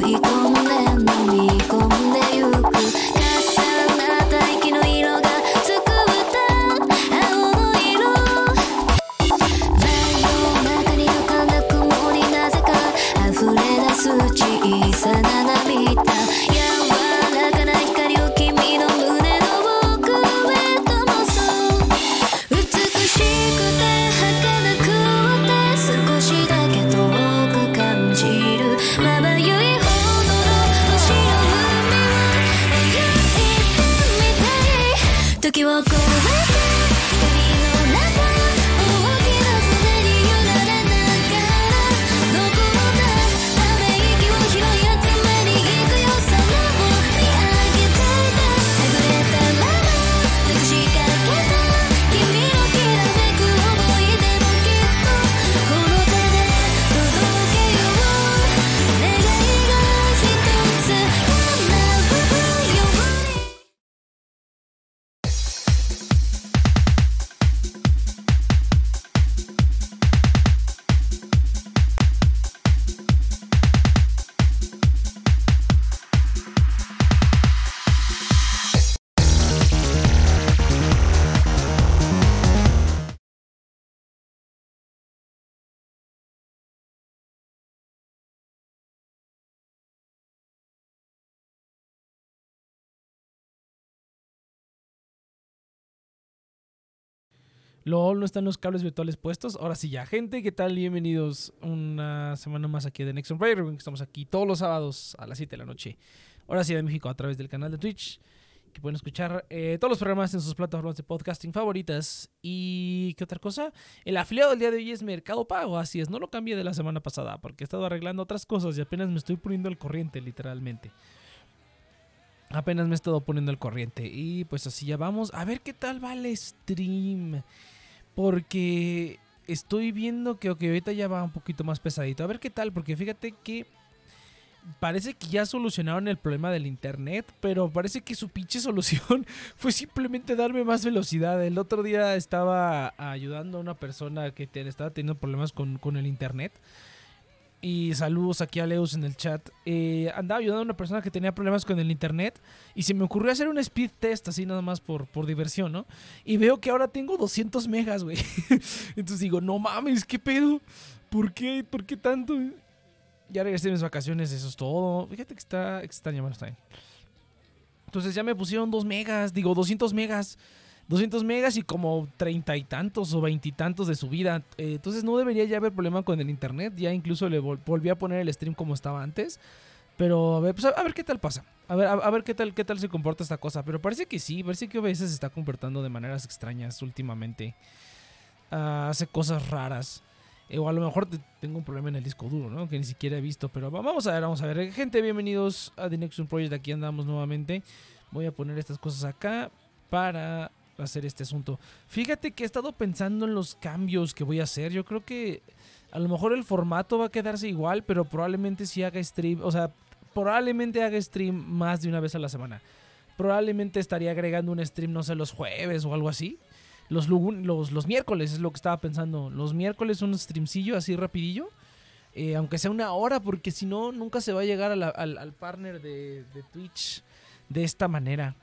you equal me LOL, no están los cables virtuales puestos. Ahora sí, ya, gente, ¿qué tal? Bienvenidos una semana más aquí de Nexon Player. Estamos aquí todos los sábados a las 7 de la noche. Ahora sí, de México, a través del canal de Twitch. Que pueden escuchar eh, todos los programas en sus plataformas de podcasting favoritas. Y qué otra cosa. El afiliado del día de hoy es Mercado Pago. Así es, no lo cambié de la semana pasada porque he estado arreglando otras cosas y apenas me estoy poniendo al corriente, literalmente. Apenas me he estado poniendo al corriente. Y pues así ya vamos. A ver qué tal va el stream. Porque estoy viendo que ahorita ya va un poquito más pesadito. A ver qué tal, porque fíjate que parece que ya solucionaron el problema del internet, pero parece que su pinche solución fue simplemente darme más velocidad. El otro día estaba ayudando a una persona que estaba teniendo problemas con el internet y saludos aquí a Leus en el chat. Eh, andaba ayudando a una persona que tenía problemas con el internet y se me ocurrió hacer un speed test así nada más por, por diversión, ¿no? Y veo que ahora tengo 200 megas, güey. Entonces digo, no mames, ¿qué pedo? ¿Por qué? ¿Por qué tanto? Ya regresé de mis vacaciones, eso es todo. Fíjate que está extraño, está. Entonces ya me pusieron 2 megas, digo 200 megas. 200 megas y como treinta y tantos o veintitantos de subida. Eh, entonces no debería ya haber problema con el internet. Ya incluso le volví a poner el stream como estaba antes. Pero a ver, pues a, ver qué tal pasa. A ver, a, ver qué tal, qué tal se comporta esta cosa. Pero parece que sí, parece que veces se está comportando de maneras extrañas últimamente. Ah, hace cosas raras. Eh, o a lo mejor tengo un problema en el disco duro, ¿no? Que ni siquiera he visto. Pero vamos a ver, vamos a ver. Gente, bienvenidos a The Nexus Project. Aquí andamos nuevamente. Voy a poner estas cosas acá para hacer este asunto. Fíjate que he estado pensando en los cambios que voy a hacer. Yo creo que a lo mejor el formato va a quedarse igual, pero probablemente si haga stream, o sea, probablemente haga stream más de una vez a la semana. Probablemente estaría agregando un stream, no sé, los jueves o algo así. Los, los, los miércoles es lo que estaba pensando. Los miércoles un streamcillo así rapidillo. Eh, aunque sea una hora, porque si no, nunca se va a llegar al, al, partner de, de Twitch de esta manera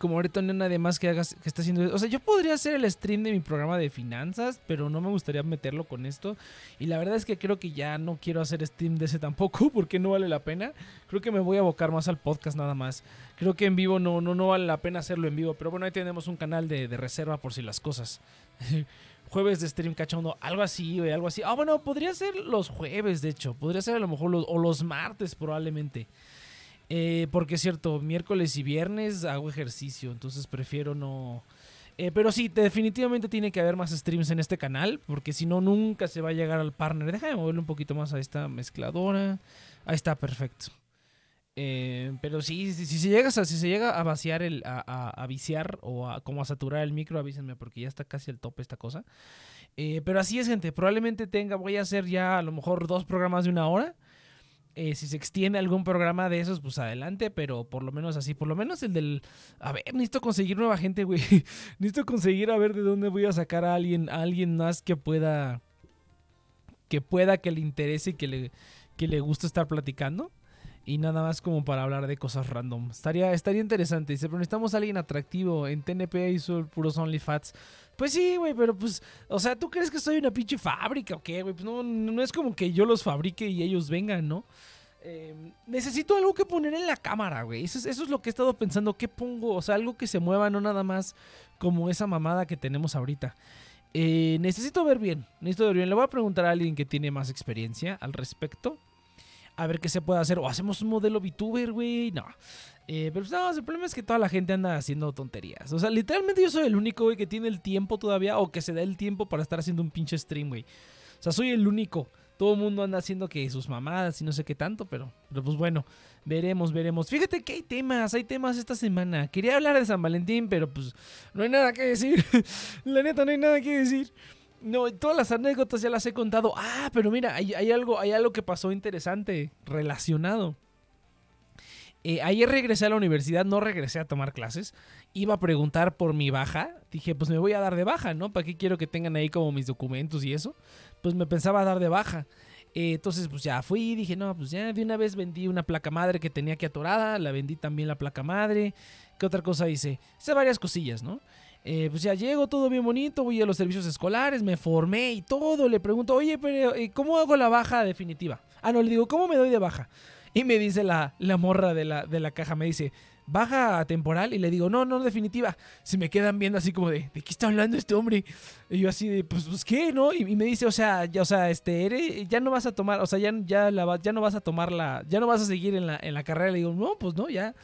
como ahorita no hay nadie más que haga, que está haciendo eso. O sea, yo podría hacer el stream de mi programa de finanzas, pero no me gustaría meterlo con esto. Y la verdad es que creo que ya no quiero hacer stream de ese tampoco, porque no vale la pena. Creo que me voy a abocar más al podcast nada más. Creo que en vivo no, no, no vale la pena hacerlo en vivo. Pero bueno, ahí tenemos un canal de, reserva por si las cosas. jueves de stream cachondo, algo así, o algo así. Ah, bueno, podría ser los jueves, de hecho. Podría ser a lo mejor los, o los martes probablemente. Eh, porque es cierto, miércoles y viernes hago ejercicio, entonces prefiero no... Eh, pero sí, definitivamente tiene que haber más streams en este canal, porque si no, nunca se va a llegar al partner. Déjame moverle un poquito más a esta mezcladora. Ahí está, perfecto. Eh, pero sí, si, se llega, si se llega a vaciar, el, a, viciar o a, como a saturar el micro, avísenme porque ya está casi al tope esta cosa. pero así es, gente. Probablemente tenga, voy a hacer ya a lo mejor dos programas de una hora. Eh, si se extiende algún programa de esos, pues adelante, pero por lo menos así, por lo menos el del... A ver, necesito conseguir nueva gente, güey. necesito conseguir a ver de dónde voy a sacar a alguien, a alguien más que pueda... Que pueda, que le interese y que le, que le guste estar platicando. Y nada más como para hablar de cosas random. Estaría, estaría interesante. Dice, pero necesitamos a alguien atractivo. En TNP hizo puros OnlyFats. Pues sí, güey, pero pues, o sea, ¿tú crees que soy una pinche fábrica o qué, güey? Pues no, no es como que yo los fabrique y ellos vengan, ¿no? Em, necesito algo que poner en la cámara, güey. Eso es, lo que he estado pensando. ¿Qué pongo? O sea, algo que se mueva, no nada más como esa mamada que tenemos ahorita. Eh, necesito ver bien. Necesito ver bien. Le voy a preguntar a alguien que tiene más experiencia al respecto. A ver qué se puede hacer. O hacemos un modelo VTuber, güey. No. Eh, pero pues, no, el problema es que toda la gente anda haciendo tonterías. O sea, literalmente yo soy el único, güey, que tiene el tiempo todavía o que se da el tiempo para estar haciendo un pinche stream, güey. O sea, soy el único. Todo el mundo anda haciendo que sus mamadas y no sé qué tanto, pero, pero pues bueno, veremos, veremos. Fíjate que hay temas, hay temas esta semana. Quería hablar de San Valentín, pero pues no hay nada que decir. la neta, no hay nada que decir. No, todas las anécdotas ya las he contado. Ah, pero mira, hay, algo, hay algo que pasó interesante relacionado. Eh, ayer regresé a la universidad, no regresé a tomar clases. Iba a preguntar por mi baja. Dije, pues me voy a dar de baja, ¿no? ¿Para qué quiero que tengan ahí como mis documentos y eso? Pues me pensaba dar de baja. Eh, entonces, pues ya fui, dije, no, pues ya de una vez vendí una placa madre que tenía aquí atorada, la vendí también la placa madre. ¿Qué otra cosa hice? Hice varias cosillas, ¿no? Eh, pues ya llego, todo bien bonito, voy a los servicios escolares, me formé y todo. Le pregunto, oye, pero ¿cómo hago la baja definitiva? Ah, no, le digo, ¿cómo me doy de baja? Y me dice la, la morra de la, de la caja, me dice, baja temporal y le digo, no, no, definitiva. Se me quedan viendo así como de, ¿de qué está hablando este hombre? Y yo así de, pues, pues ¿qué, no? Y, me dice, o sea, ya, o sea, este, eres, ya no vas a tomar, o sea, ya, ya, la, ya no vas a tomar la, ya no vas a seguir en la, en la carrera. Le digo, no, pues no, ya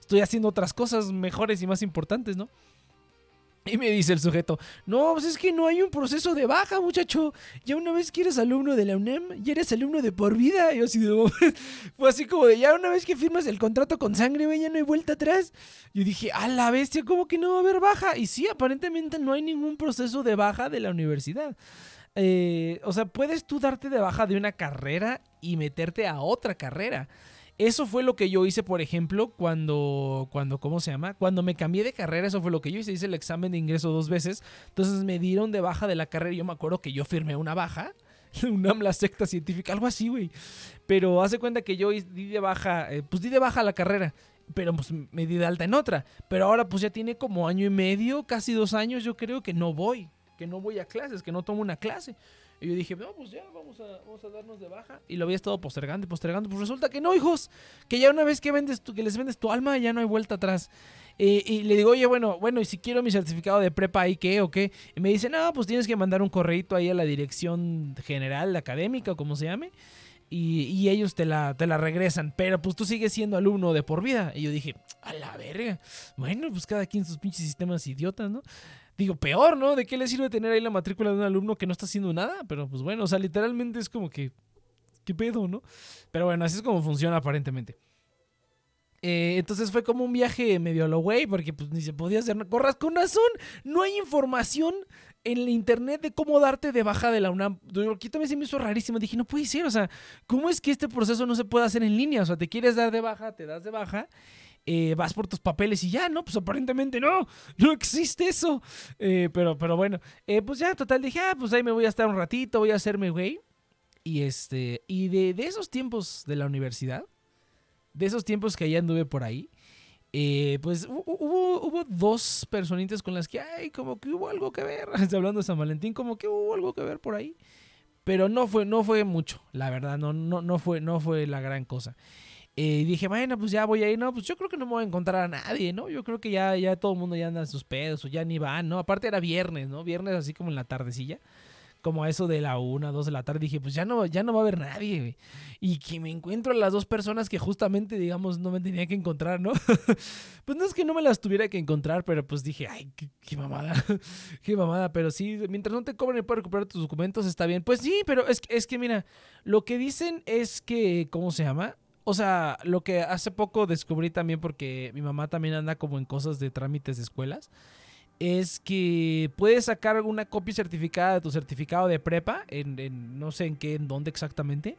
estoy haciendo otras cosas mejores y más importantes, ¿no? Y me dice el sujeto, no, pues es que no hay un proceso de baja, muchacho. Ya una vez que eres alumno de la UNEM, ya eres alumno de por vida. Y así de, fue así como de, ya una vez que firmas el contrato con sangre, ya no hay vuelta atrás. Yo dije, a la bestia, ¿cómo que no va a haber baja? Y sí, aparentemente no hay ningún proceso de baja de la universidad. Eh, o sea, puedes tú darte de baja de una carrera y meterte a otra carrera. Eso fue lo que yo hice, por ejemplo, cuando, cuando, ¿cómo se llama? Cuando me cambié de carrera, eso fue lo que yo hice. Hice el examen de ingreso dos veces. Entonces me dieron de baja de la carrera. Yo me acuerdo que yo firmé una baja. Una la secta científica, algo así, güey. Pero hace cuenta que yo di de baja, eh, pues di de baja la carrera pero pues me di de alta en otra. Pero ahora pues ya tiene como año y medio, casi dos años, yo creo que no voy, que no voy a clases, que no tomo una clase. Y yo dije, no, pues ya, vamos a, vamos a darnos de baja. Y lo había estado postergando y postergando. Pues resulta que no, hijos. Que ya una vez que vendes que les vendes tu alma, ya no hay vuelta atrás. y le digo, oye, bueno, bueno, y si quiero mi certificado de prepa ahí, ¿qué o qué? Y me dice, no, pues tienes que mandar un correito ahí a la dirección general académica o como se llame. Y, y, ellos te la, te la regresan. Pero pues tú sigues siendo alumno de por vida. Y yo dije, a la verga. Bueno, pues cada quien sus pinches sistemas idiotas, ¿no? Digo, peor, ¿no? ¿De qué le sirve tener ahí la matrícula de un alumno que no está haciendo nada? Pero pues bueno, o sea, literalmente es como que, ¿qué pedo, no? Pero bueno, así es como funciona aparentemente. Eh, entonces fue como un viaje medio a lo güey, porque pues ni se podía hacer. Corras con razón, no hay información en el internet de cómo darte de baja de la UNAM. Aquí también se me hizo rarísimo. Dije, no puede ser, o sea, ¿cómo es que este proceso no se puede hacer en línea? O sea, te quieres dar de baja, te das de baja eh, vas por tus papeles y ya, ¿no? Pues aparentemente no, no existe eso. Eh, pero, pero bueno, eh, pues ya, total, dije, ah, pues ahí me voy a estar un ratito, voy a hacerme güey. Y este, y de, esos tiempos de la universidad, de esos tiempos que allá anduve por ahí, pues hubo, hubo dos personitas con las que, ay, como que hubo algo que ver, hablando de San Valentín, como que hubo algo que ver por ahí. Pero no fue, no fue mucho, la verdad, no, no, no, fue, no fue la gran cosa. Y eh, dije, bueno, pues ya voy a ir, no, pues yo creo que no me voy a encontrar a nadie, ¿no? Yo creo que ya, ya todo el mundo ya anda en sus pedos o ya ni van, ¿no? Aparte era viernes, ¿no? Viernes así como en la tardecilla, como a eso de la una, dos de la tarde, dije, pues ya no, ya no va a haber nadie, güey. Y que me encuentro a las dos personas que justamente, digamos, no me tenía que encontrar, ¿no? pues no es que no me las tuviera que encontrar, pero pues dije, ay, qué, mamada, qué mamada, pero sí, mientras no te cobren y puedes recuperar tus documentos, está bien. Pues sí, pero es, es que, mira, lo que dicen es que, ¿cómo se llama? O sea, lo que hace poco descubrí también, porque mi mamá también anda como en cosas de trámites de escuelas, es que puedes sacar una copia certificada de tu certificado de prepa, en, no sé en qué, en dónde exactamente,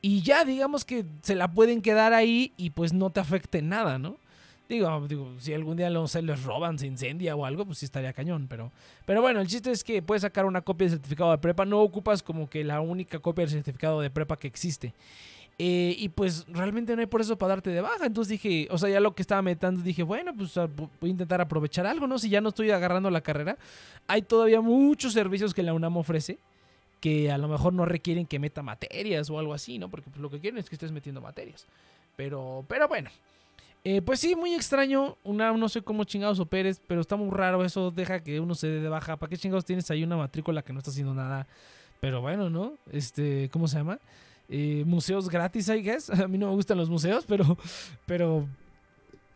y ya digamos que se la pueden quedar ahí y pues no te afecte nada, ¿no? Digo, digo, si algún día no se les roban, se incendia o algo, pues sí estaría cañón. Pero, pero bueno, el chiste es que puedes sacar una copia de certificado de prepa. No ocupas como que la única copia del certificado de prepa que existe. Eh, y pues realmente no hay por eso para darte de baja. Entonces dije, o sea, ya lo que estaba metando, dije, bueno, pues ah, voy a intentar aprovechar algo, ¿no? Si ya no estoy agarrando la carrera, hay todavía muchos servicios que la UNAM ofrece que a lo mejor no requieren que meta materias o algo así, ¿no? Porque pues, lo que quieren es que estés metiendo materias. Pero, pero bueno. Eh, pues sí, muy extraño. Una, no sé cómo chingados operes, pero está muy raro eso. Deja que uno se dé de baja. ¿Para qué chingados tienes ahí una matrícula que no está haciendo nada? Pero bueno, ¿no? Este, ¿cómo se llama? Eh, museos gratis, I guess. A mí no me gustan los museos, pero, pero,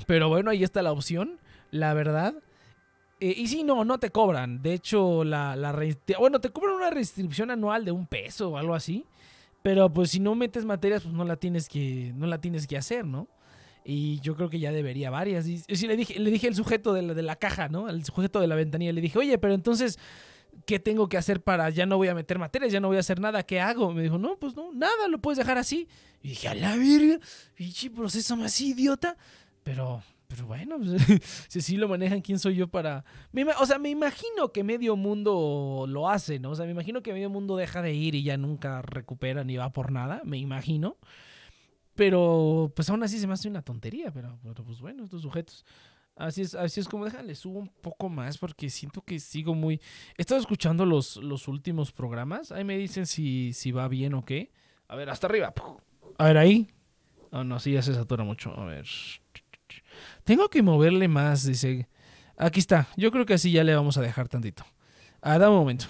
pero bueno, ahí está la opción, la verdad. Eh, y si no, no te cobran. De hecho, la, la bueno, te cobran una restricción anual de un peso o algo así. Pero pues si no metes materias, pues no la tienes que, no la tienes que hacer, ¿no? Y yo creo que ya debería varias. Y, sí, le dije, le dije al sujeto de la, de la caja, ¿no? Al sujeto de la ventanilla, le dije, oye, pero entonces ¿qué tengo que hacer para ya no voy a meter materias, ya no voy a hacer nada? ¿Qué hago? Me dijo, no, pues no, nada, lo puedes dejar así. Y dije, a la verga, pinche proceso más idiota. Pero, pero bueno, pues, si sí lo manejan, ¿quién soy yo para...? o sea, me imagino que medio mundo lo hace, ¿no? O sea, me imagino que medio mundo deja de ir y ya nunca recupera ni va por nada, me imagino. Pero, pues aún así se me hace una tontería, pero, pero pues bueno, estos sujetos Así es, así es como déjale, subo un poco más porque siento que sigo muy... He estado escuchando los, los últimos programas. Ahí me dicen si, si va bien o qué. A ver, hasta arriba. A ver, ahí. Oh, no, sí, ya se satura mucho. A ver. Tengo que moverle más, dice. Aquí está. Yo creo que así ya le vamos a dejar tantito. Ah, da un momento.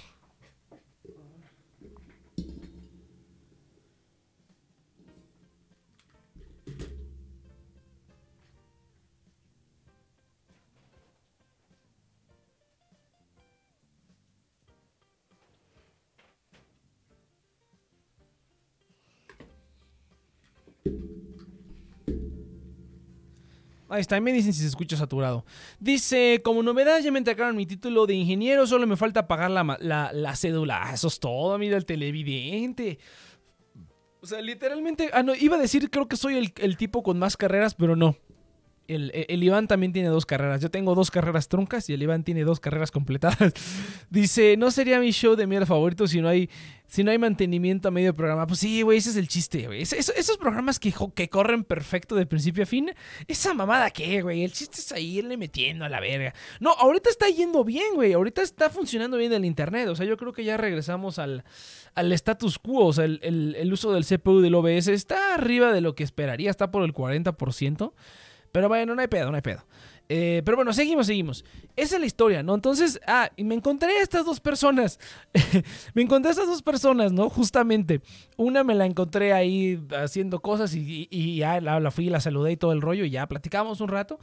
Ahí está, me dicen si se escucha saturado. Dice, como novedad ya me entregaron mi título de ingeniero, solo me falta pagar la, la, cédula. Ah, eso es todo, mira el televidente. O sea, literalmente, ah, no, iba a decir, creo que soy el, el tipo con más carreras, pero no. El, Iván también tiene dos carreras. Yo tengo dos carreras truncas y el Iván tiene dos carreras completadas. Dice, no sería mi show de mierda favorito si no hay, si no hay mantenimiento a medio programa. Pues sí, güey, ese es el chiste, güey. esos programas que, que corren perfecto de principio a fin. Esa mamada qué, güey. El chiste es ahí irle metiendo a la verga. No, ahorita está yendo bien, güey. Ahorita está funcionando bien el internet. O sea, yo creo que ya regresamos al, al status quo. O sea, el, el uso del CPU del OBS está arriba de lo que esperaría. Está por el 40%. Pero bueno, no hay pedo, no hay pedo. Eh, pero bueno, seguimos, seguimos. Esa es la historia, ¿no? Entonces, ah, y me encontré a estas dos personas. me encontré a estas dos personas, ¿no? Justamente. Una me la encontré ahí haciendo cosas y, ya la, fui, la saludé y todo el rollo y ya platicamos un rato.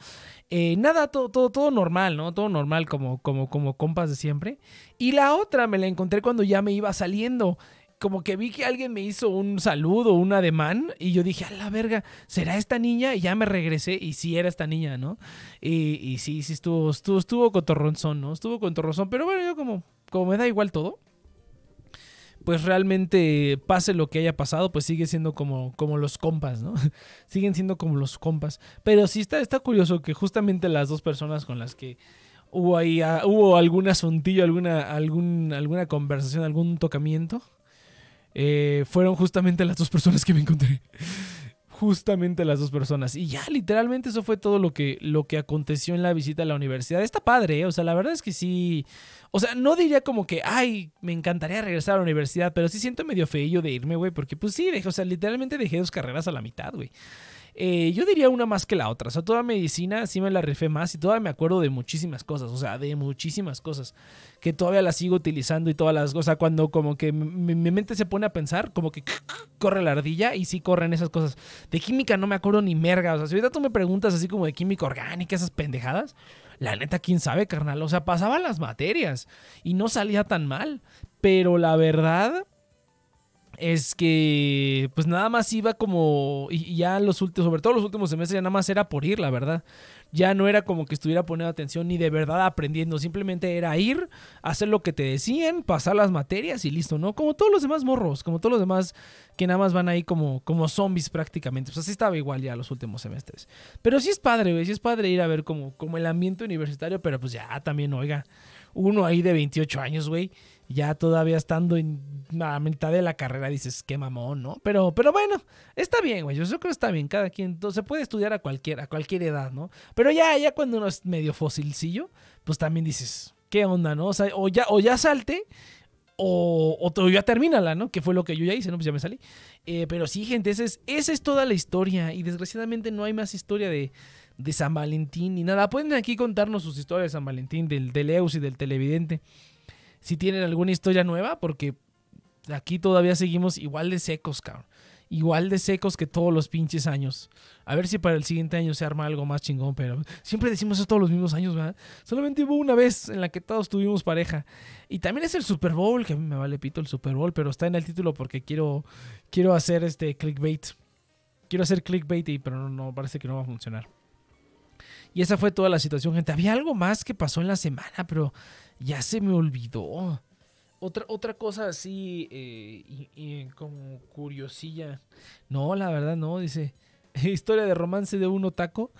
Eh, nada, todo, todo, todo normal, ¿no? Todo normal como, como, como compas de siempre. Y la otra me la encontré cuando ya me iba saliendo como que vi que alguien me hizo un saludo, un ademán, y yo dije, a la verga, ¿será esta niña? Y ya me regresé, y sí era esta niña, ¿no? Y, y sí, sí estuvo, estuvo, estuvo cotorronzón, ¿no? Estuvo cotorronzón, pero bueno, yo como, como me da igual todo, pues realmente pase lo que haya pasado, pues sigue siendo como, como los compas, ¿no? Siguen siendo como los compas. Pero sí está, está curioso que justamente las dos personas con las que hubo ahí, ah, hubo algún asuntillo, alguna, algún, alguna conversación, algún tocamiento eh, fueron justamente las dos personas que me encontré. Justamente las dos personas. Y ya, literalmente eso fue todo lo que, lo que aconteció en la visita a la universidad. Está padre, ¿eh? o sea, la verdad es que sí. O sea, no diría como que, ay, me encantaría regresar a la universidad, pero sí siento medio feillo de irme, güey, porque pues sí, o sea, literalmente dejé dos carreras a la mitad, güey. Eh, yo diría una más que la otra. O sea, toda medicina sí me la rifé más y todavía me acuerdo de muchísimas cosas. O sea, de muchísimas cosas. Que todavía las sigo utilizando y todas las cosas. Cuando como que mi, mente se pone a pensar, como que corre la ardilla y sí corren esas cosas. De química no me acuerdo ni merga. O sea, si ahorita tú me preguntas así como de química orgánica, esas pendejadas. La neta, quién sabe, carnal. O sea, pasaban las materias y no salía tan mal. Pero la verdad es que pues nada más iba como y ya los últimos, sobre todo los últimos semestres ya nada más era por ir, la verdad. Ya no era como que estuviera poniendo atención ni de verdad aprendiendo, simplemente era ir, hacer lo que te decían, pasar las materias y listo, ¿no? Como todos los demás morros, como todos los demás que nada más van ahí como, como zombies prácticamente. Pues así estaba igual ya los últimos semestres. Pero sí es padre, güey, sí es padre ir a ver como, como el ambiente universitario, pero pues ya también, oiga, uno ahí de 28 años, güey ya todavía estando en la mitad de la carrera dices, qué mamón, ¿no? Pero, pero bueno, está bien, güey. Yo creo que está bien. Cada quien se puede estudiar a cualquier, a cualquier edad, ¿no? Pero ya, ya cuando uno es medio fosilcillo, pues también dices, ¿qué onda, no? O sea, o ya, o ya salte. O, o, ya termínala, ¿no? Que fue lo que yo ya hice, ¿no? Pues ya me salí. Eh, pero sí, gente, esa es, esa es toda la historia. Y desgraciadamente no hay más historia de, de San Valentín ni nada. Pueden aquí contarnos sus historias de San Valentín, del, del Eus y del televidente si tienen alguna historia nueva, porque aquí todavía seguimos igual de secos, cabrón. Igual de secos que todos los pinches años. A ver si para el siguiente año se arma algo más chingón, pero siempre decimos eso todos los mismos años, ¿verdad? Solamente hubo una vez en la que todos tuvimos pareja. Y también es el Super Bowl, que a mí me vale pito el Super Bowl, pero está en el título porque quiero, quiero hacer este clickbait. Quiero hacer clickbait, y, pero no, no parece que no va a funcionar. Y esa fue toda la situación, gente. Había algo más que pasó en la semana, pero ya se me olvidó. Otra, otra cosa así, eh, como curiosilla. No, la verdad no, dice. Historia de romance de un otaco.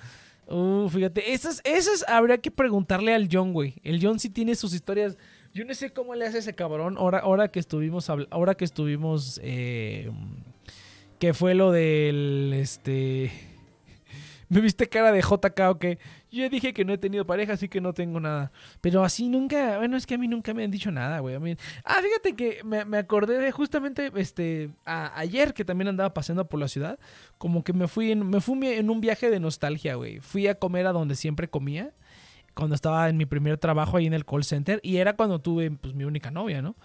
Uh, fíjate, esas, esas habría que preguntarle al John, güey. El John sí tiene sus historias. Yo no sé cómo le hace ese cabrón. Ahora, ahora que estuvimos, ahora que estuvimos, eh, que fue lo del, este, ¿Me viste cara de JK o qué? Yo dije que no he tenido pareja, así que no tengo nada. Pero así nunca, bueno, es que a mí nunca me han dicho nada, güey. Ah, fíjate que me, me acordé de justamente este ayer que también andaba paseando por la ciudad, como que me fui en, me fui en un viaje de nostalgia, güey. Fui a comer a donde siempre comía cuando estaba en mi primer trabajo ahí en el call center y era cuando tuve pues mi única novia, ¿no?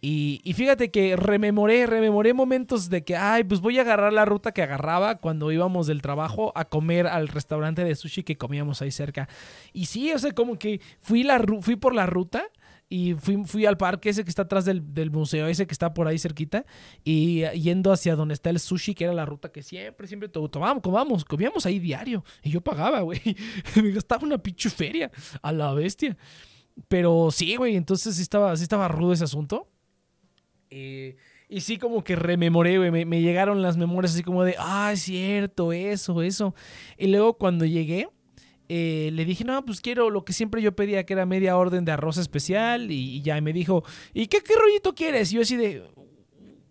Y, fíjate que rememoré, rememoré momentos de que, ay, pues voy a agarrar la ruta que agarraba cuando íbamos del trabajo a comer al restaurante de sushi que comíamos ahí cerca. Y sí, o sea, como que fui, la, fui por la ruta y fui, fui al parque ese que está atrás del, del museo, ese que está por ahí cerquita, y yendo hacia donde está el sushi, que era la ruta que siempre, siempre to- tomábamos, comíamos, comíamos ahí diario. Y yo pagaba, güey. Me gastaba una pinche feria a la bestia. Pero sí, güey, entonces sí estaba, sí estaba rudo ese asunto. Eh, y sí, como que rememoré. Me, me llegaron las memorias así como de, ah, es cierto, eso, eso. Y luego cuando llegué, eh, le dije, no, pues quiero lo que siempre yo pedía, que era media orden de arroz especial. Y, y ya me dijo, ¿y qué, qué rollito quieres? Y yo así de,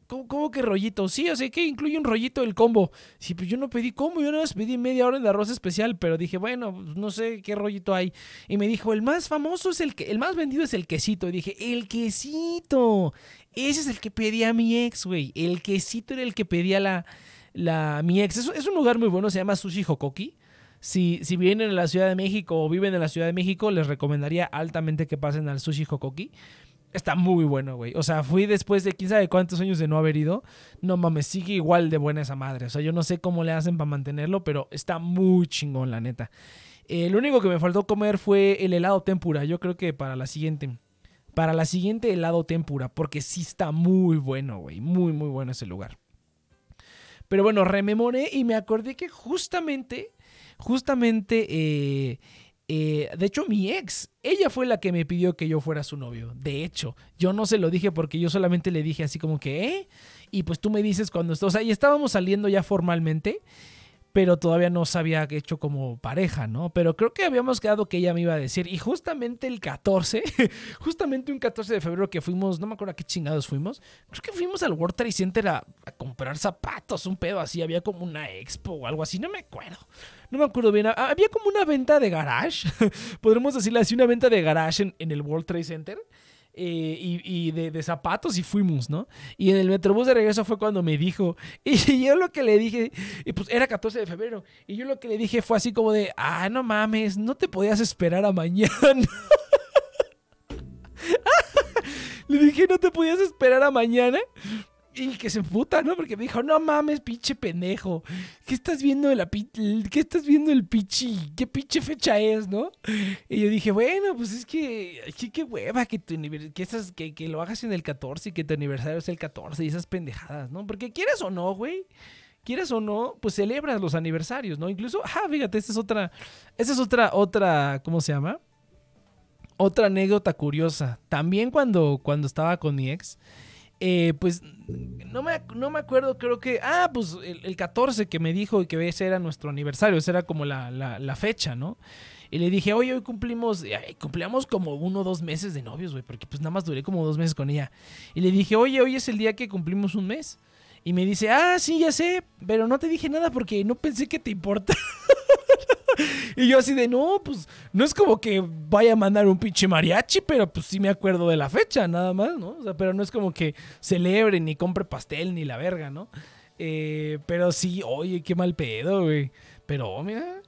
¿cómo, cómo que rollito? Sí, o sea, que incluye un rollito el combo. Sí, pues yo no pedí combo, yo nada más pedí media orden de arroz especial, pero dije, bueno, pues no sé qué rollito hay. Y me dijo, el más famoso es el que, el más vendido es el quesito. Y dije, el quesito. Ese es el que pedía mi ex, güey. El quesito era el que pedía la, la, mi ex. Es, un lugar muy bueno, se llama Sushi Hokoki. Si, si vienen a la Ciudad de México o viven en la Ciudad de México, les recomendaría altamente que pasen al Sushi Hokoki. Está muy bueno, güey. O sea, fui después de quién sabe cuántos años de no haber ido. No mames, sigue igual de buena esa madre. O sea, yo no sé cómo le hacen para mantenerlo, pero está muy chingón, la neta. Eh, lo único que me faltó comer fue el helado tempura. Yo creo que para la siguiente. Para la siguiente helado tempura. Porque sí está muy bueno, güey. Muy, muy bueno ese lugar. Pero bueno, rememoré y me acordé que justamente, justamente, eh, eh, de hecho mi ex, ella fue la que me pidió que yo fuera su novio. De hecho, yo no se lo dije porque yo solamente le dije así como que, ¿eh? Y pues tú me dices cuando, o sea, y estábamos saliendo ya formalmente pero todavía no se había hecho como pareja, ¿no? Pero creo que habíamos quedado que ella me iba a decir. Y justamente el 14, justamente un 14 de febrero que fuimos, no me acuerdo a qué chingados fuimos, creo que fuimos al World Trade Center a, comprar zapatos, un pedo así, había como una expo o algo así, no me acuerdo. No me acuerdo bien, había como una venta de garage, podremos decirle así, una venta de garage en el World Trade Center. Eh, y, de, de, zapatos y fuimos, ¿no? Y en el metrobús de regreso fue cuando me dijo, y yo lo que le dije, y pues era 14 de febrero, y yo lo que le dije fue así como de, ah, no mames, no te podías esperar a mañana. le dije, no te podías esperar a mañana. Y que se puta, ¿no? Porque me dijo, no mames, pinche pendejo. ¿Qué estás viendo de la ¿Qué estás viendo el pichi? ¿Qué pinche fecha es, no? Y yo dije, bueno, pues es que, que qué hueva que, tu que, esas, que, que lo hagas en el 14 y que tu aniversario es el 14 y esas pendejadas, ¿no? Porque quieres o no, güey. Quieres o no, pues celebras los aniversarios, ¿no? Incluso, ah, fíjate, esta es otra, esta es otra, otra, ¿cómo se llama? Otra anécdota curiosa. También cuando, cuando estaba con mi ex, eh, pues no me, no me acuerdo, creo que, ah, pues el, el, 14 que me dijo que ese era nuestro aniversario, esa era como la, la, fecha, ¿no? Y le dije, oye, hoy cumplimos, ay, cumplíamos como uno o dos meses de novios, güey, porque pues nada más duré como dos meses con ella. Y le dije, oye, hoy es el día que cumplimos un mes. Y me dice, ah, sí, ya sé, pero no te dije nada porque no pensé que te importa. y yo así de, no, pues no es como que vaya a mandar un pinche mariachi, pero pues sí me acuerdo de la fecha, nada más, ¿no? O sea, pero no es como que celebre ni compre pastel ni la verga, ¿no? Eh, pero sí, oye, qué mal pedo, güey. Pero, mira,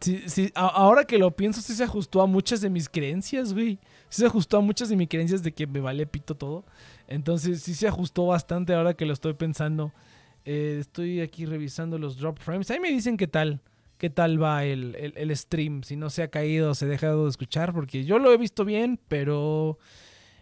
sí, sí, ahora que lo pienso, sí se ajustó a muchas de mis creencias, güey. Sí se ajustó a muchas de mis creencias de que me vale pito todo. Entonces sí se ajustó bastante ahora que lo estoy pensando. Eh, estoy aquí revisando los drop frames. Ahí me dicen qué tal. ¿Qué tal va el, el- el stream? Si no se ha caído se ha dejado de escuchar. Porque yo lo he visto bien, pero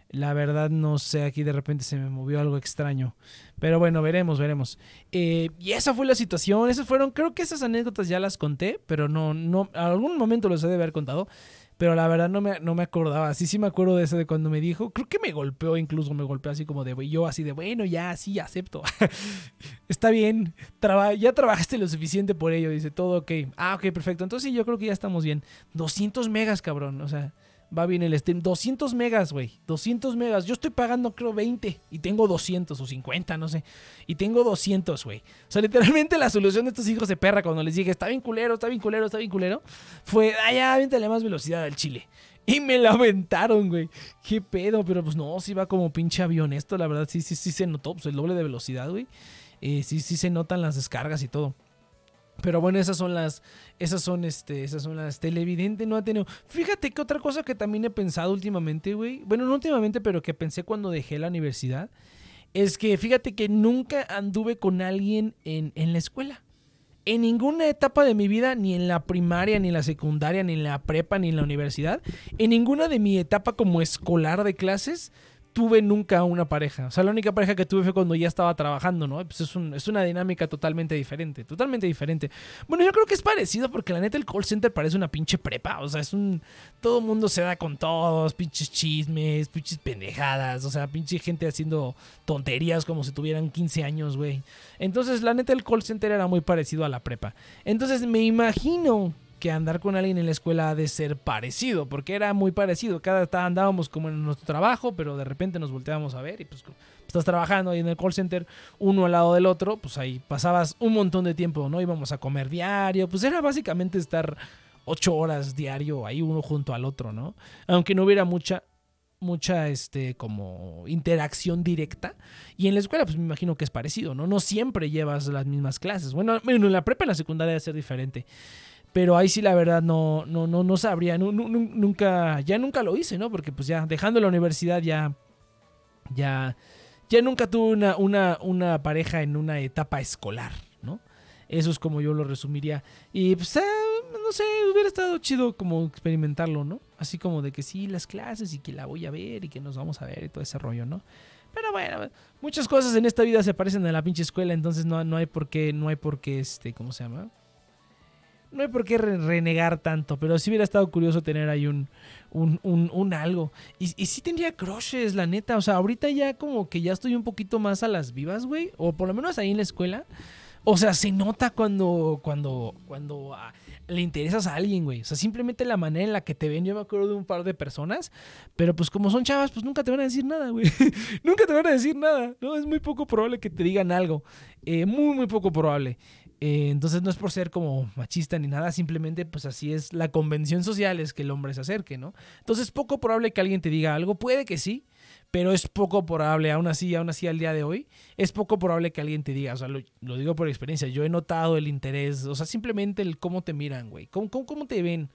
la verdad no sé. Aquí de repente se me movió algo extraño. Pero bueno, veremos, veremos. Eh, y esa fue la situación. Esas fueron, creo que esas anécdotas ya las conté. Pero no, no, algún momento los he de haber contado. Pero la verdad no me, no me acordaba. Sí, sí me acuerdo de eso de cuando me dijo. Creo que me golpeó, incluso me golpeó así como de, yo así de, bueno, ya, sí, acepto. Está bien. Ya trabajaste lo suficiente por ello. Dice, todo ok. Ah, ok, perfecto. Entonces sí, yo creo que ya estamos bien. 200 megas, cabrón. O sea, va bien el stream. 200 megas, güey. 200 megas. Yo estoy pagando creo 20 y tengo 200 o 50, no sé. Y tengo 200, güey. O sea, literalmente la solución de estos hijos de perra cuando les dije, está bien culero, está bien culero, está bien culero, fue, ah, ya, más velocidad al chile. Y me lamentaron, güey. Qué pedo, pero pues no, sí va como pinche avión esto, la verdad, sí, sí, sí se notó, pues el doble de velocidad, güey. Eh, sí, sí se notan las descargas y todo. Pero bueno, esas son las, esas son, este, esas son las televidente, no ha tenido. Fíjate que otra cosa que también he pensado últimamente, güey. Bueno, no últimamente, pero que pensé cuando dejé la universidad. Es que fíjate que nunca anduve con alguien en, en la escuela. En ninguna etapa de mi vida, ni en la primaria, ni en la secundaria, ni en la prepa, ni en la universidad, en ninguna de mi etapa como escolar de clases, tuve nunca una pareja. O sea, la única pareja que tuve fue cuando ya estaba trabajando, ¿no? Pues es, es, una dinámica totalmente diferente, totalmente diferente. Bueno, yo creo que es parecido porque la neta el call center parece una pinche prepa. O sea, es un... Todo mundo se da con todos, pinches chismes, pinches pendejadas. O sea, pinche gente haciendo tonterías como si tuvieran 15 años, güey. Entonces, la neta el call center era muy parecido a la prepa. Entonces, me imagino que andar con alguien en la escuela ha de ser parecido, porque era muy parecido. Cada andábamos como en nuestro trabajo, pero de repente nos volteábamos a ver y pues estás trabajando ahí en el call center, uno al lado del otro, pues ahí pasabas un montón de tiempo, ¿no? Íbamos a comer diario, pues era básicamente estar ocho horas diario ahí uno junto al otro, ¿no? Aunque no hubiera mucha mucha este como interacción directa y en la escuela pues me imagino que es parecido no no siempre llevas las mismas clases bueno en la prepa en la secundaria debe ser diferente pero ahí sí la verdad no, no, no, no sabría, nunca, ya nunca lo hice, ¿no? Porque pues ya dejando la universidad ya, ya, ya nunca tuve una, una, pareja en una etapa escolar, ¿no? Eso es como yo lo resumiría. Y pues, ah, no sé, hubiera estado chido como experimentarlo, ¿no? Así como de que sí, las clases y que la voy a ver y que nos vamos a ver y todo ese rollo, ¿no? Pero bueno, muchas cosas en esta vida se parecen a la pinche escuela, entonces no, no hay por qué, no hay por qué, este, ¿cómo se llama? No hay por qué renegar tanto, pero sí hubiera estado curioso tener ahí un, un, un, algo. Y, sí tendría crushes, la neta. O sea, ahorita ya como que ya estoy un poquito más a las vivas, güey. O por lo menos ahí en la escuela. O sea, se nota cuando, cuando, cuando ah, le interesas a alguien, güey. O sea, simplemente la manera en la que te ven. Yo me acuerdo de un par de personas, pero pues como son chavas, pues nunca te van a decir nada, güey. nunca te van a decir nada, ¿no? Es muy poco probable que te digan algo. Eh, muy, muy poco probable. Eh, entonces no es por ser como machista ni nada, simplemente pues así es la convención social, es que el hombre se acerque, ¿no? Entonces es poco probable que alguien te diga algo, puede que sí, pero es poco probable, aún así, aún así al día de hoy, es poco probable que alguien te diga, o sea, lo, digo por experiencia, yo he notado el interés, o sea, simplemente el cómo te miran, güey, cómo, cómo, cómo te ven,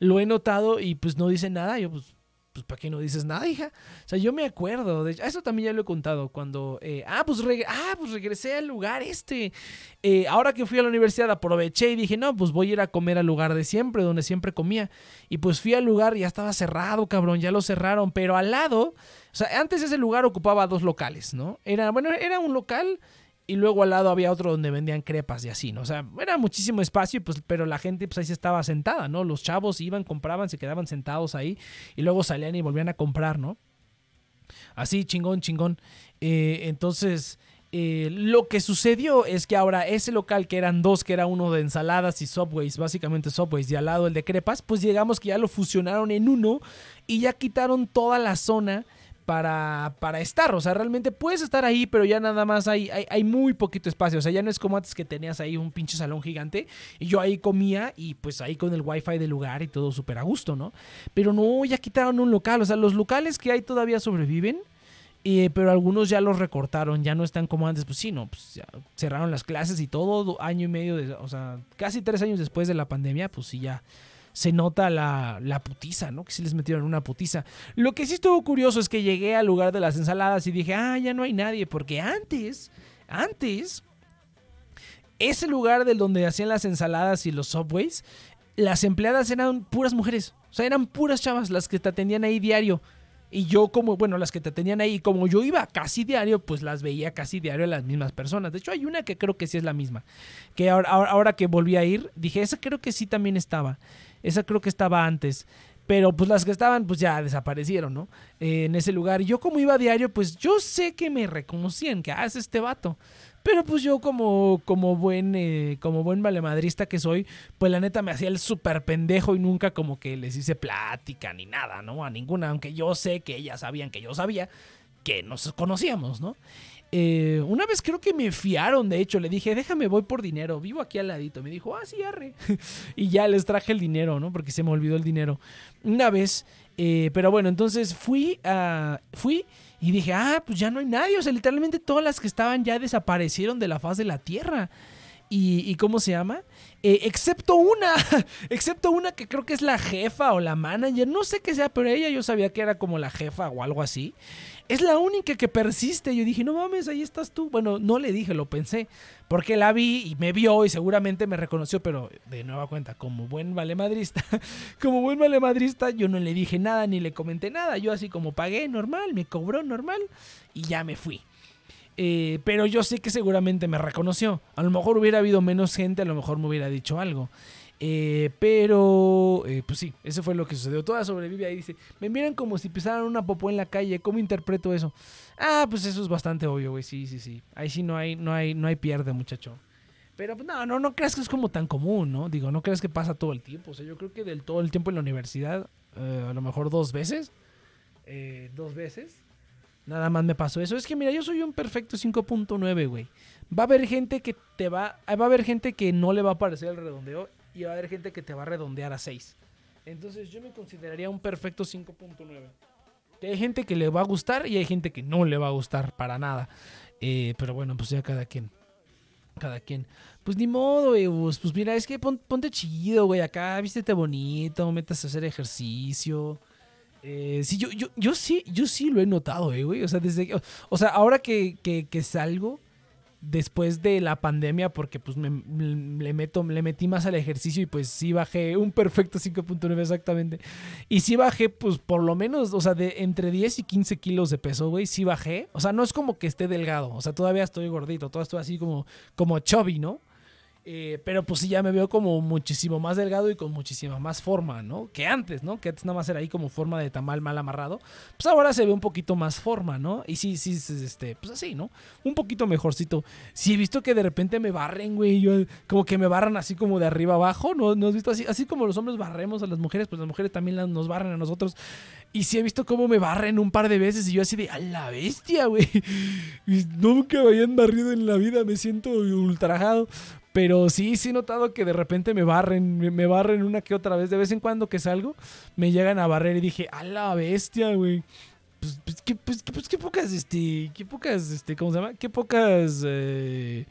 lo he notado y pues no dicen nada, yo pues pues ¿para qué no dices nada, hija? O sea, yo me acuerdo, de eso también ya lo he contado, cuando, eh, ah, pues ah, pues regresé al lugar este. Eh, ahora que fui a la universidad aproveché y dije, no, pues voy a ir a comer al lugar de siempre, donde siempre comía. Y pues fui al lugar ya estaba cerrado, cabrón, ya lo cerraron, pero al lado, o sea, antes ese lugar ocupaba dos locales, ¿no? Era, bueno, era un local y luego al lado había otro donde vendían crepas y así, ¿no? O sea, era muchísimo espacio, pues, pero la gente pues ahí se estaba sentada, ¿no? Los chavos iban, compraban, se quedaban sentados ahí y luego salían y volvían a comprar, ¿no? Así, chingón, chingón. Eh, entonces, eh, lo que sucedió es que ahora ese local que eran dos, que era uno de ensaladas y subways, básicamente subways, y al lado el de crepas, pues llegamos que ya lo fusionaron en uno y ya quitaron toda la zona para, para estar. O sea, realmente puedes estar ahí, pero ya nada más hay, hay, muy poquito espacio. O sea, ya no es como antes que tenías ahí un pinche salón gigante y yo ahí comía y pues ahí con el wifi del lugar y todo súper a gusto, ¿no? Pero no, ya quitaron un local. O sea, los locales que hay todavía sobreviven. Eh, pero algunos ya los recortaron, ya no están como antes. Pues sí, no, pues ya cerraron las clases y todo, año y medio, o sea, casi tres años después de la pandemia, pues sí, ya se nota la, la putiza, ¿no? Que sí les metieron una putiza. Lo que sí estuvo curioso es que llegué al lugar de las ensaladas y dije, ah, ya no hay nadie, porque antes, antes, ese lugar del donde hacían las ensaladas y los subways, las empleadas eran puras mujeres. O sea, eran puras chavas las que te atendían ahí diario. Y yo como, bueno, las que te tenían ahí, como yo iba casi diario, pues las veía casi diario a las mismas personas. De hecho, hay una que creo que sí es la misma. Que ahora, ahora, ahora que volví a ir, dije, esa creo que sí también estaba. Esa creo que estaba antes. Pero pues las que estaban, pues ya desaparecieron, ¿no? Eh, en ese lugar. Yo como iba a diario, pues yo sé que me reconocían, que, ah, es este vato. Pero pues yo como, como buen eh, como buen valemadrista que soy, pues la neta me hacía el súper pendejo y nunca como que les hice plática ni nada, ¿no? A ninguna, aunque yo sé que ellas sabían que yo sabía que nos conocíamos, ¿no? Eh, una vez creo que me fiaron, de hecho, le dije, déjame, voy por dinero, vivo aquí al ladito. Me dijo, ah, sí, arre. y ya les traje el dinero, ¿no? Porque se me olvidó el dinero. Una vez, eh, pero bueno, entonces fui a... Fui y dije, ah, pues ya no hay nadie. O sea, literalmente todas las que estaban ya desaparecieron de la faz de la Tierra. ¿Y, cómo se llama? Eh, excepto una, excepto una que creo que es la jefa o la manager, no sé qué sea, pero ella yo sabía que era como la jefa o algo así. Es la única que persiste. Yo dije, no mames, ahí estás tú. Bueno, no le dije, lo pensé. Porque la vi y me vio y seguramente me reconoció, pero de nueva cuenta, como buen valemadrista, como buen valemadrista, yo no le dije nada ni le comenté nada. Yo así como pagué normal, me cobró normal y ya me fui. Eh, pero yo sé que seguramente me reconoció. A lo mejor hubiera habido menos gente, a lo mejor me hubiera dicho algo. Eh, pero, eh, pues sí, eso fue lo que sucedió. Toda sobrevive ahí. Dice, me miran como si pisaran una popó en la calle. ¿Cómo interpreto eso? Ah, pues eso es bastante obvio, güey. Sí, sí, sí. Ahí sí no hay, no hay, no hay pierde, muchacho. Pero pues, no, no, no creas que es como tan común, ¿no? Digo, no creas que pasa todo el tiempo. O sea, yo creo que del todo el tiempo en la universidad, a lo mejor dos veces. dos veces. Nada más me pasó eso. Es que mira, yo soy un perfecto 5.9, güey. Va a haber gente que te va. Va a haber gente que no le va a parecer el redondeo. Y va a haber gente que te va a redondear a 6. Entonces yo me consideraría un perfecto 5.9. Que hay gente que le va a gustar y hay gente que no le va a gustar para nada. Eh, pero bueno, pues ya cada quien. Cada quien. Pues ni modo, güey. Pues, pues mira, es que ponte chido, güey. Acá vístete bonito, metas a hacer ejercicio. Eh, sí, yo, yo, yo sí, yo sí lo he notado, eh, güey. O sea, desde o sea, ahora que, que, salgo después de la pandemia, porque pues me, le meto, le metí más al ejercicio y pues sí bajé un perfecto 5.9 exactamente. Y sí bajé, pues por lo menos, o sea, de entre 10 y 15 kilos de peso, güey, sí bajé. O sea, no es como que esté delgado, o sea, todavía estoy gordito, todo estoy así como, como chubby, ¿no? Eh, pero pues sí, ya me veo como muchísimo más delgado y con muchísima más forma, ¿no? Que antes, ¿no? Que antes nada más era ahí como forma de tamal mal amarrado. Pues ahora se ve un poquito más forma, ¿no? Y sí, sí, este, pues así, ¿no? Un poquito mejorcito. Sí he visto que de repente me barren, güey. Como que me barran así como de arriba abajo, ¿no? ¿No has visto así? Así como los hombres barremos a las mujeres, pues las mujeres también nos barran a nosotros. Y sí he visto cómo me barren un par de veces y yo así de, a la bestia, güey. Nunca me habían barrido en la vida, me siento ultrajado. Pero sí, sí he notado que de repente me barren, me, barren una que otra vez. De vez en cuando que salgo, me llegan a barrer y dije, a la bestia, güey. Pues, pues, qué, pues, pues, qué pocas, este, qué pocas, este, ¿cómo se llama? Qué pocas, eh,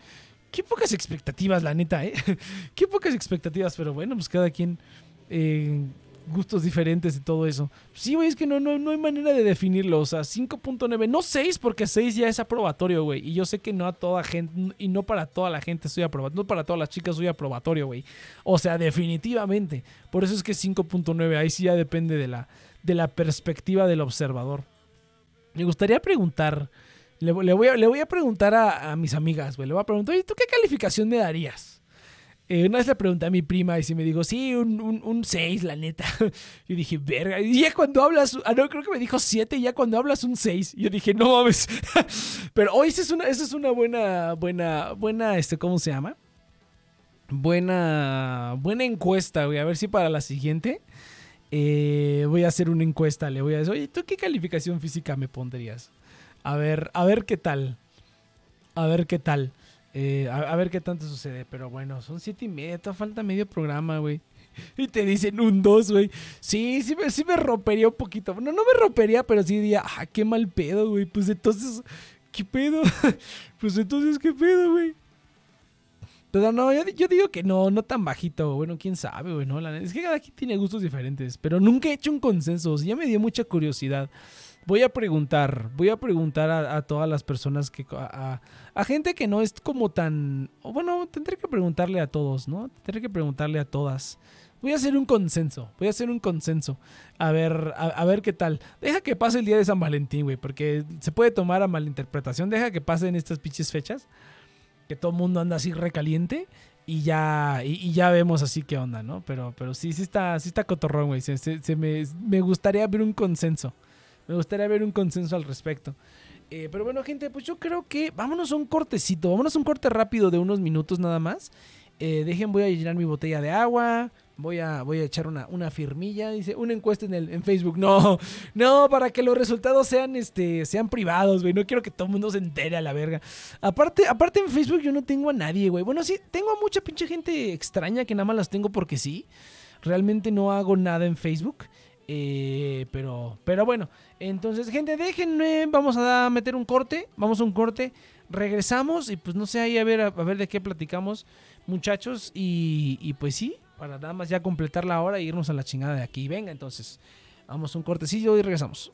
qué pocas expectativas, la neta, ¿eh? qué pocas expectativas, pero bueno, pues cada quien eh, gustos diferentes y todo eso. Sí, güey, es que no, no, no hay manera de definirlo. O sea, 5.9, no 6, porque 6 ya es aprobatorio, güey. Y yo sé que no a toda gente, y no para toda la gente soy aprobatorio, no para todas las chicas soy aprobatorio, güey. O sea, definitivamente. Por eso es que 5.9, ahí sí ya depende de la, de la perspectiva del observador. Me gustaría preguntar, le, voy, a, le voy a preguntar a, a mis amigas, güey. Le voy a preguntar, ¿y tú qué calificación me darías? Eh, una vez le pregunté a mi prima y si me dijo, sí, un 6, la neta. Yo dije, verga. Y ya cuando hablas, ah, no, creo que me dijo 7, ya cuando hablas un 6. Yo dije, no mames. Pero hoy esa es una, es una buena, buena, buena, este, ¿cómo se llama? Buena, buena encuesta, güey. A ver si para la siguiente eh, voy a hacer una encuesta. Le voy a decir, oye, ¿tú qué calificación física me pondrías? A ver, a ver qué tal. A ver qué tal. Eh, a, ver qué tanto sucede. Pero bueno, son siete y media. falta medio programa, güey. Y te dicen un dos, güey. Sí, sí me, sí me rompería un poquito. No, no me rompería, pero sí diría, ah, qué mal pedo, güey. Pues entonces, ¿qué pedo? pues entonces, ¿qué pedo, güey? Pero no, yo, digo que no, no tan bajito. Bueno, quién sabe, güey, ¿no? es que cada quien tiene gustos diferentes. Pero nunca he hecho un consenso. ya me dio mucha curiosidad. Voy a preguntar, voy a preguntar a, todas las personas que... A, gente que no es como tan... Bueno, tendré que preguntarle a todos, ¿no? Tendré que preguntarle a todas. Voy a hacer un consenso, voy a hacer un consenso. A ver, a, ver qué tal. Deja que pase el día de San Valentín, güey, porque se puede tomar a malinterpretación. Deja que pasen estas pinches fechas, que todo mundo anda así recaliente. y ya, y, ya vemos así qué onda, ¿no? Pero, pero sí, sí está, sí está cotorrón, güey. Se, me, me, gustaría ver un consenso. Me gustaría ver un consenso al respecto. Eh, pero bueno, gente, pues yo creo que vámonos a un cortecito. Vámonos a un corte rápido de unos minutos nada más. Eh, dejen, voy a llenar mi botella de agua. Voy a, voy a echar una, una firmilla, dice, una encuesta en, el, en Facebook. No, no, para que los resultados sean, este, sean privados, güey. No quiero que todo el mundo se entere a la verga. Aparte, aparte en Facebook yo no tengo a nadie, güey. Bueno, sí, tengo a mucha pinche gente extraña que nada más las tengo porque sí. Realmente no hago nada en Facebook. Eh, pero, pero bueno, entonces, gente, déjenme. Vamos a meter un corte. Vamos a un corte. Regresamos y pues no sé ahí a ver, a, ver de qué platicamos, muchachos. Y, pues sí, para nada más ya completar la hora e irnos a la chingada de aquí. Venga, entonces, vamos a un cortecillo y regresamos.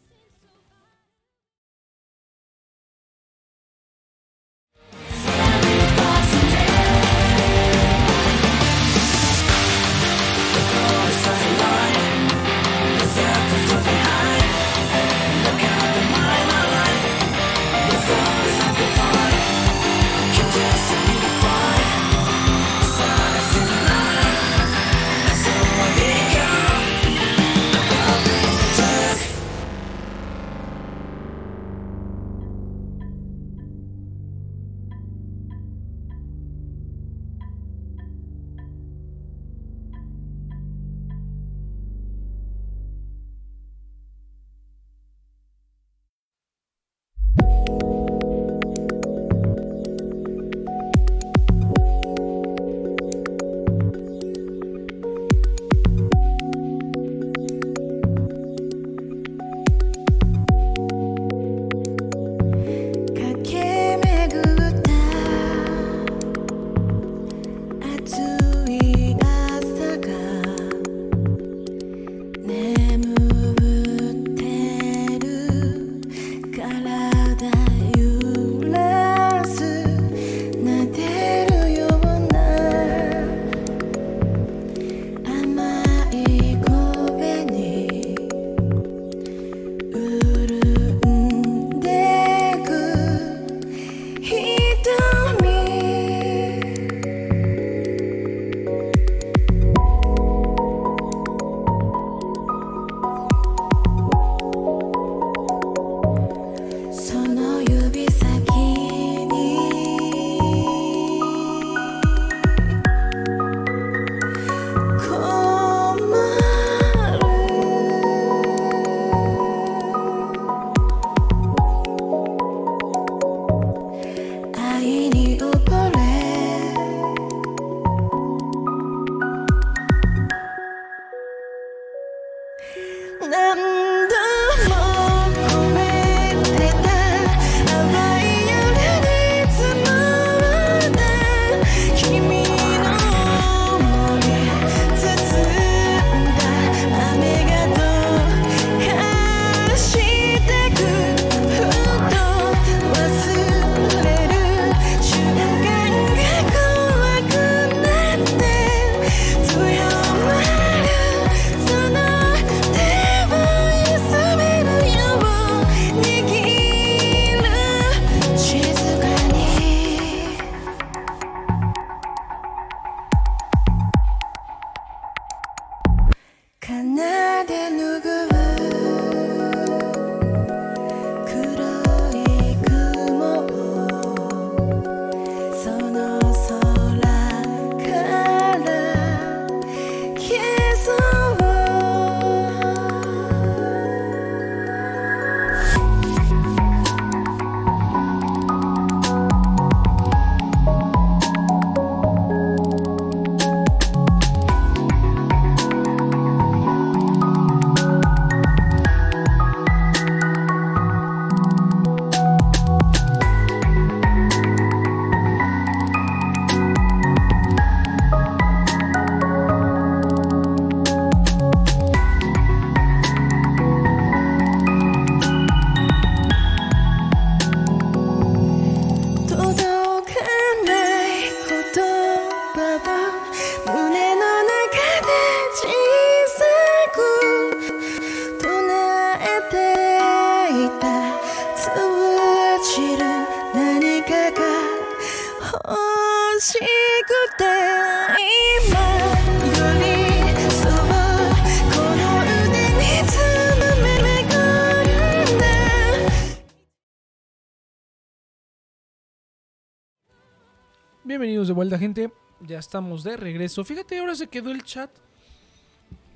Bienvenidos de vuelta, gente. Ya estamos de regreso. Fíjate, ahora se quedó el chat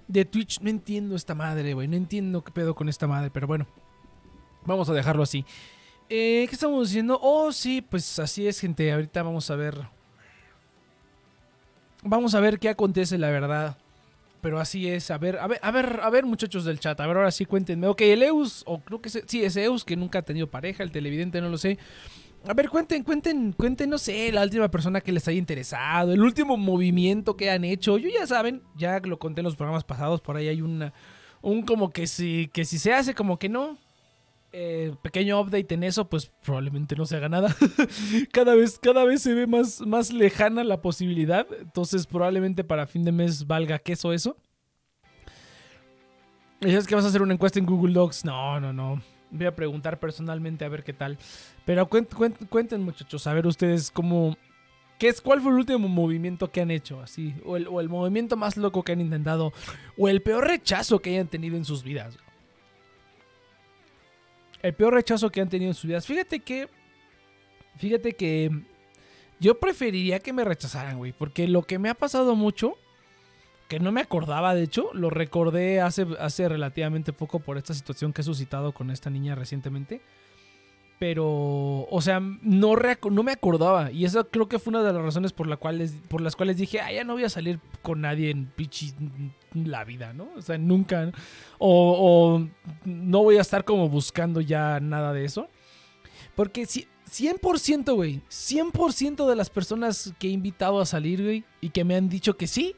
de Twitch. No entiendo esta madre, güey. No entiendo qué pedo con esta madre, pero bueno. Vamos a dejarlo así. Eh, ¿Qué estamos diciendo? Oh, sí, pues así es, gente. Ahorita vamos a ver. Vamos a ver qué acontece, la verdad. Pero así es. A ver, a ver, a ver, a ver, muchachos del chat. A ver, ahora sí cuéntenme. Ok, el Eus, o creo que sí, es Eus, que nunca ha tenido pareja. El televidente, no lo sé. A ver, cuenten, cuenten, cuenten, no sé, la última persona que les haya interesado, el último movimiento que han hecho. Yo ya saben, ya lo conté en los programas pasados, por ahí hay una, un como que si, que si se hace, como que no. Eh, pequeño update en eso, pues probablemente no se haga nada. cada vez, cada vez se ve más, más lejana la posibilidad. Entonces, probablemente para fin de mes valga queso eso. ¿Y sabes que vas a hacer una encuesta en Google Docs? No, no, no. Voy a preguntar personalmente a ver qué tal. Pero cuen- cuen- cuenten, muchachos, a ver ustedes cómo. ¿Qué es, ¿Cuál fue el último movimiento que han hecho? Así. O el, o el movimiento más loco que han intentado. O el peor rechazo que hayan tenido en sus vidas. El peor rechazo que han tenido en sus vidas. Fíjate que. Fíjate que. Yo preferiría que me rechazaran, güey. Porque lo que me ha pasado mucho. Que no me acordaba, de hecho. Lo recordé hace, hace relativamente poco por esta situación que he suscitado con esta niña recientemente. Pero, o sea, no, no me acordaba. Y eso creo que fue una de las razones por, la cuales, por las cuales dije, ah, ya no voy a salir con nadie en pichi la vida, ¿no? O sea, nunca. O, o no voy a estar como buscando ya nada de eso. Porque si, 100%, güey. 100% de las personas que he invitado a salir, güey, y que me han dicho que sí,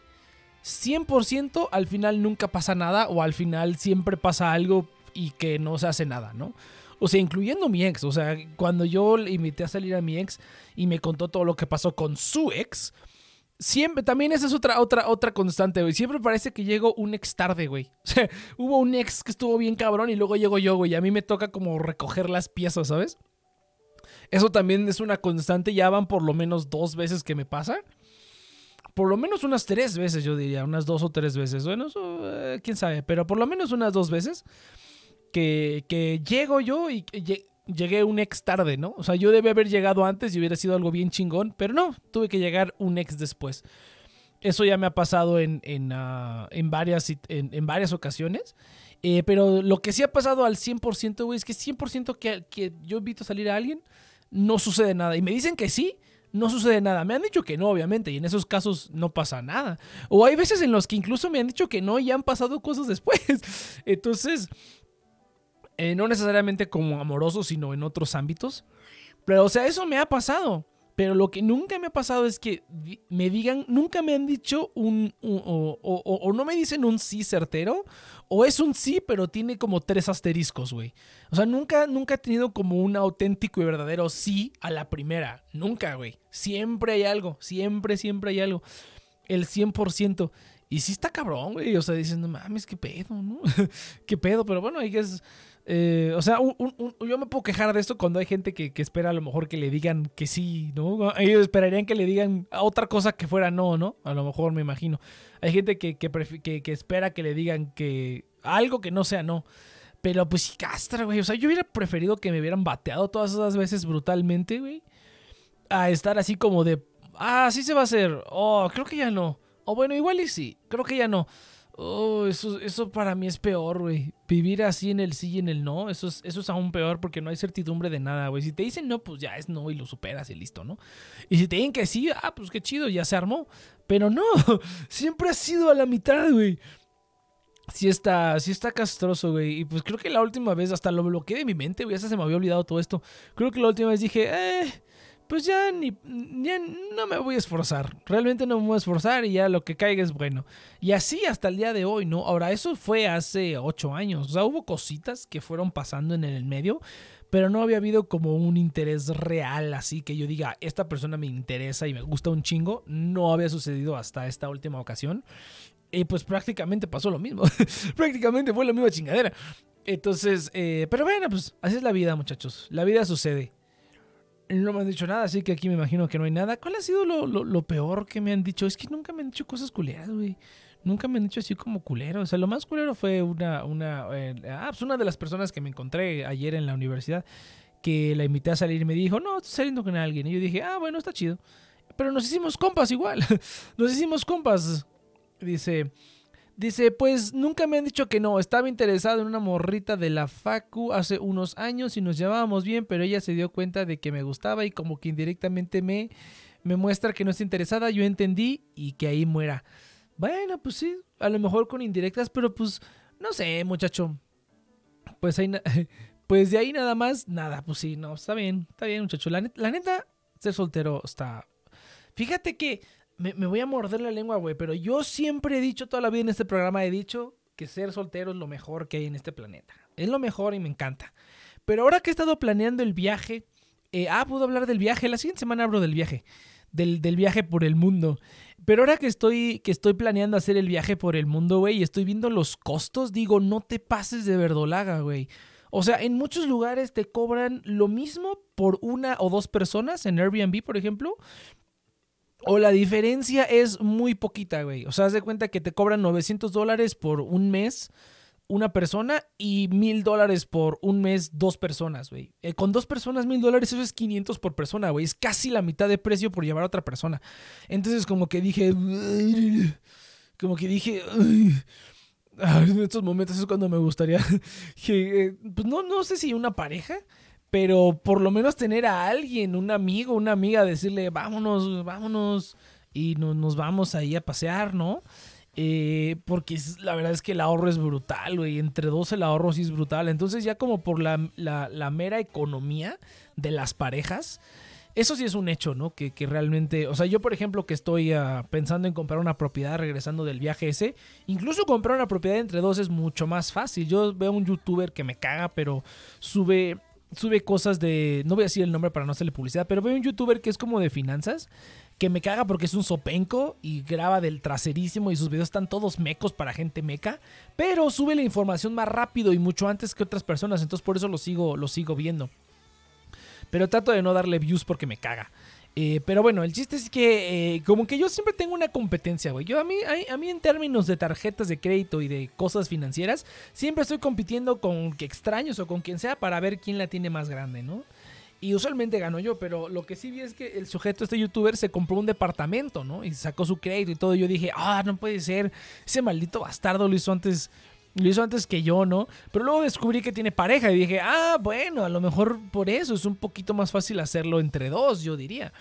100% al final nunca pasa nada o al final siempre pasa algo y que no se hace nada, ¿no? O sea, incluyendo mi ex. O sea, cuando yo le invité a salir a mi ex y me contó todo lo que pasó con su ex, siempre, también esa es otra, otra, otra constante, güey. Siempre parece que llego un ex tarde, güey. O sea, hubo un ex que estuvo bien cabrón y luego llego yo, güey. A mí me toca como recoger las piezas, ¿sabes? Eso también es una constante. Ya van por lo menos dos veces que me pasa. Por lo menos unas tres veces, yo diría. Unas dos o tres veces. Bueno, eso, eh, quién sabe. Pero por lo menos unas dos veces que, que llego yo y que lle- llegué un ex tarde, ¿no? O sea, yo debí haber llegado antes y hubiera sido algo bien chingón, pero no, tuve que llegar un ex después. Eso ya me ha pasado en, en, ah, en varias, en, en varias ocasiones. Eh, pero lo que sí ha pasado al 100%, güey, es que 100% que, que yo invito a salir a alguien, no sucede nada. Y me dicen que sí, no sucede nada. Me han dicho que no, obviamente, y en esos casos no pasa nada. O hay veces en los que incluso me han dicho que no y han pasado cosas después. Entonces, eh, no necesariamente como amoroso, sino en otros ámbitos. Pero, o sea, eso me ha pasado. Pero lo que nunca me ha pasado es que me digan, nunca me han dicho un, o, no me dicen un sí certero, o es un sí, pero tiene como tres asteriscos, güey. O sea, nunca, nunca he tenido como un auténtico y verdadero sí a la primera. Nunca, güey. Siempre hay algo, siempre, siempre hay algo. El 100%. Y sí está cabrón, güey. O sea, dicen, no mames, qué pedo, ¿no? qué pedo, pero bueno, ahí es... eh, o sea, un- yo me puedo quejar de esto cuando hay gente que, espera a lo mejor que le digan que sí, ¿no? Ellos esperarían que le digan otra cosa que fuera no, ¿no? A lo mejor me imagino. Hay gente que, que, que- que espera que le digan que algo que no sea no. Pero pues sí castra, güey. O sea, yo hubiera preferido que me hubieran bateado todas esas veces brutalmente, güey. A estar así como de, ah, sí se va a hacer. Oh, creo que ya no. O bueno, igual y sí. Creo que ya no. Oh, eso, eso para mí es peor, güey. Vivir así en el sí y en el no, eso es, aún peor porque no hay certidumbre de nada, güey. Si te dicen no, pues ya es no y lo superas y listo, ¿no? Y si te dicen que sí, ah, pues qué chido, ya se armó. Pero no, siempre ha sido a la mitad, güey. Sí está, sí está castroso, güey. Y pues creo que la última vez, hasta lo bloqueé de mi mente, güey. Hasta se me había olvidado todo esto. Creo que la última vez dije, eh, pues ya ni, ya no me voy a esforzar. Realmente no me voy a esforzar y ya lo que caiga es bueno. Y así hasta el día de hoy, ¿no? Ahora, eso fue hace ocho años. O sea, hubo cositas que fueron pasando en el medio, pero no había habido como un interés real, así que yo diga, esta persona me interesa y me gusta un chingo. No había sucedido hasta esta última ocasión. Y pues prácticamente pasó lo mismo. prácticamente fue la misma chingadera. Entonces, eh, pero bueno, pues así es la vida, muchachos. La vida sucede. No me han dicho nada, así que aquí me imagino que no hay nada. ¿Cuál ha sido lo, lo- peor que me han dicho? Es que nunca me han dicho cosas culeras, güey. Nunca me han dicho así como culero. O sea, lo más culero fue una, una, eh, ah, pues una de las personas que me encontré ayer en la universidad que la invité a salir y me dijo, no, estoy saliendo con alguien. Y yo dije, ah, bueno, está chido. Pero nos hicimos compas igual. nos hicimos compas. Dice, dice, pues nunca me han dicho que no. Estaba interesado en una morrita de la Facu hace unos años y nos llevábamos bien, pero ella se dio cuenta de que me gustaba y como que indirectamente me, me muestra que no está interesada. Yo entendí y que ahí muera. Bueno, pues sí, a lo mejor con indirectas, pero pues no sé, muchacho. Pues ahí, pues de ahí nada más, nada, pues sí, no, está bien, está bien, muchacho. La, net- la neta, ser soltero está. Fíjate que me, voy a morder la lengua, güey, pero yo siempre he dicho, toda la vida en este programa he dicho que ser soltero es lo mejor que hay en este planeta. Es lo mejor y me encanta. Pero ahora que he estado planeando el viaje, eh, ah, puedo hablar del viaje. La siguiente semana hablo del viaje. Del, del viaje por el mundo. Pero ahora que estoy, que estoy planeando hacer el viaje por el mundo, güey, y estoy viendo los costos, digo, no te pases de verdolaga, güey. O sea, en muchos lugares te cobran lo mismo por una o dos personas, en Airbnb, por ejemplo. O la diferencia es muy poquita, güey. O sea, haz de cuenta que te cobran 900 dólares por un mes una persona y mil dólares por un mes dos personas, güey. Eh, con dos personas mil dólares eso es 500 por persona, güey. Es casi la mitad de precio por llevar a otra persona. Entonces como que dije... Como que dije... En estos momentos es cuando me gustaría eh, Pues no, no sé si una pareja, pero por lo menos tener a alguien, un amigo, una amiga, decirle, vámonos, vámonos, y no- nos vamos ahí a pasear, ¿no? Eh, porque la verdad es que el ahorro es brutal, güey. Entre dos el ahorro sí es brutal. Entonces ya como por la, la- la mera economía de las parejas, eso sí es un hecho, ¿no? Que, que realmente, o sea, yo por ejemplo que estoy ah, pensando en comprar una propiedad regresando del viaje ese, incluso comprar una propiedad entre dos es mucho más fácil. Yo veo un youtuber que me caga, pero sube sube cosas de. No voy a decir el nombre para no hacerle publicidad, pero veo un youtuber que es como de finanzas. Que me caga porque es un sopenco y graba del traserísimo y sus videos están todos mecos para gente meca. Pero sube la información más rápido y mucho antes que otras personas. Entonces por eso lo sigo, lo sigo viendo. Pero trato de no darle views porque me caga. Eh, pero bueno, el chiste es que eh, como que yo siempre tengo una competencia, güey. Yo a mí, a, a mí en términos de tarjetas de crédito y de cosas financieras, siempre estoy compitiendo con extraños o con quien sea para ver quién la tiene más grande, ¿no? Y usualmente gano yo, pero lo que sí vi es que el sujeto, este youtuber, se compró un departamento, ¿no? Y sacó su crédito y todo. Yo dije, ah, no puede ser. Ese maldito bastardo lo hizo antes. Lo hizo antes que yo, ¿no? Pero luego descubrí que tiene pareja y dije, ah, bueno, a lo mejor por eso es un poquito más fácil hacerlo entre dos, yo diría.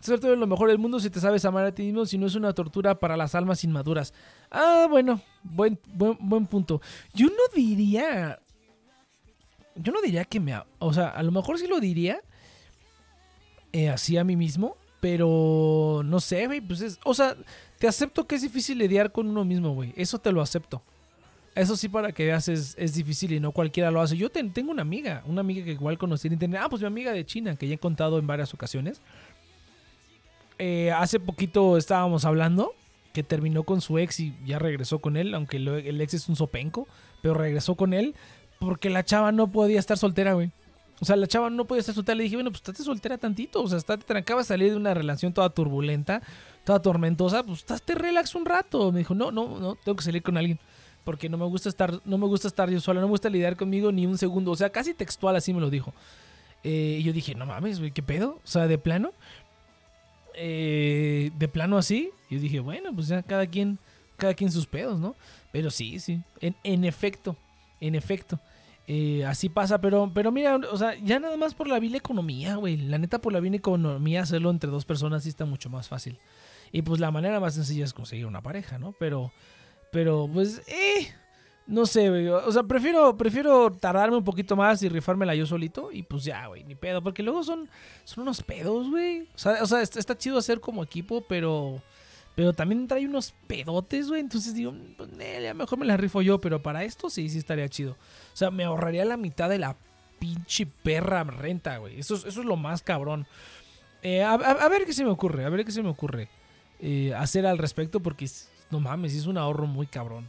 Ser todo lo mejor del mundo si te sabes amar a ti mismo, si no es una tortura para las almas inmaduras. Ah, bueno, buen, buen, buen punto. Yo no diría. Yo no diría que me. O sea, a lo mejor sí lo diría. eh, así a mí mismo. Pero no sé, güey. Pues es. O sea, te acepto que es difícil lidiar con uno mismo, güey. Eso te lo acepto. Eso sí, para que veas, es, es difícil y no cualquiera lo hace. Yo ten- tengo una amiga, una amiga que igual conocí en internet. Ah, pues mi amiga de China, que ya he contado en varias ocasiones. Eh, hace poquito estábamos hablando que terminó con su ex y ya regresó con él, aunque lo- el ex es un sopenco, pero regresó con él porque la chava no podía estar soltera, güey. O sea, la chava no podía estar soltera. Le dije, bueno, pues estate soltera tantito. O sea, estate, te acabas de salir de una relación toda turbulenta, toda tormentosa. Pues estate relax un rato. Me dijo, no, no, no, tengo que salir con alguien. Porque no me gusta estar, no me gusta estar yo sola, no me gusta lidiar conmigo ni un segundo. O sea, casi textual así me lo dijo. Eh, y yo dije, no mames, güey, ¿qué pedo? O sea, de plano. Eh, de plano así. Yo dije, bueno, pues ya cada quien, cada quien sus pedos, ¿no? Pero sí, sí. En, efecto, en efecto. Eh, así pasa, pero, pero mira, o sea, ya nada más por la vil economía, güey. La neta, por la vil economía, hacerlo entre dos personas sí está mucho más fácil. Y pues la manera más sencilla es conseguir una pareja, ¿no? Pero, pero, pues, eh, no sé, güey. O sea, prefiero, prefiero tardarme un poquito más y rifármela yo solito. Y pues ya, güey, ni pedo. Porque luego son, son unos pedos, güey. O sea, o sea está, chido hacer como equipo, pero. Pero también trae unos pedotes, güey. Entonces digo, pues, eh, mejor me la rifo yo. Pero para esto sí, sí estaría chido. O sea, me ahorraría la mitad de la pinche perra renta, güey. Eso, es- eso es lo más cabrón. Eh, a, a- ver qué se me ocurre, a ver qué se me ocurre eh, hacer al respecto. Porque no mames, es un ahorro muy cabrón.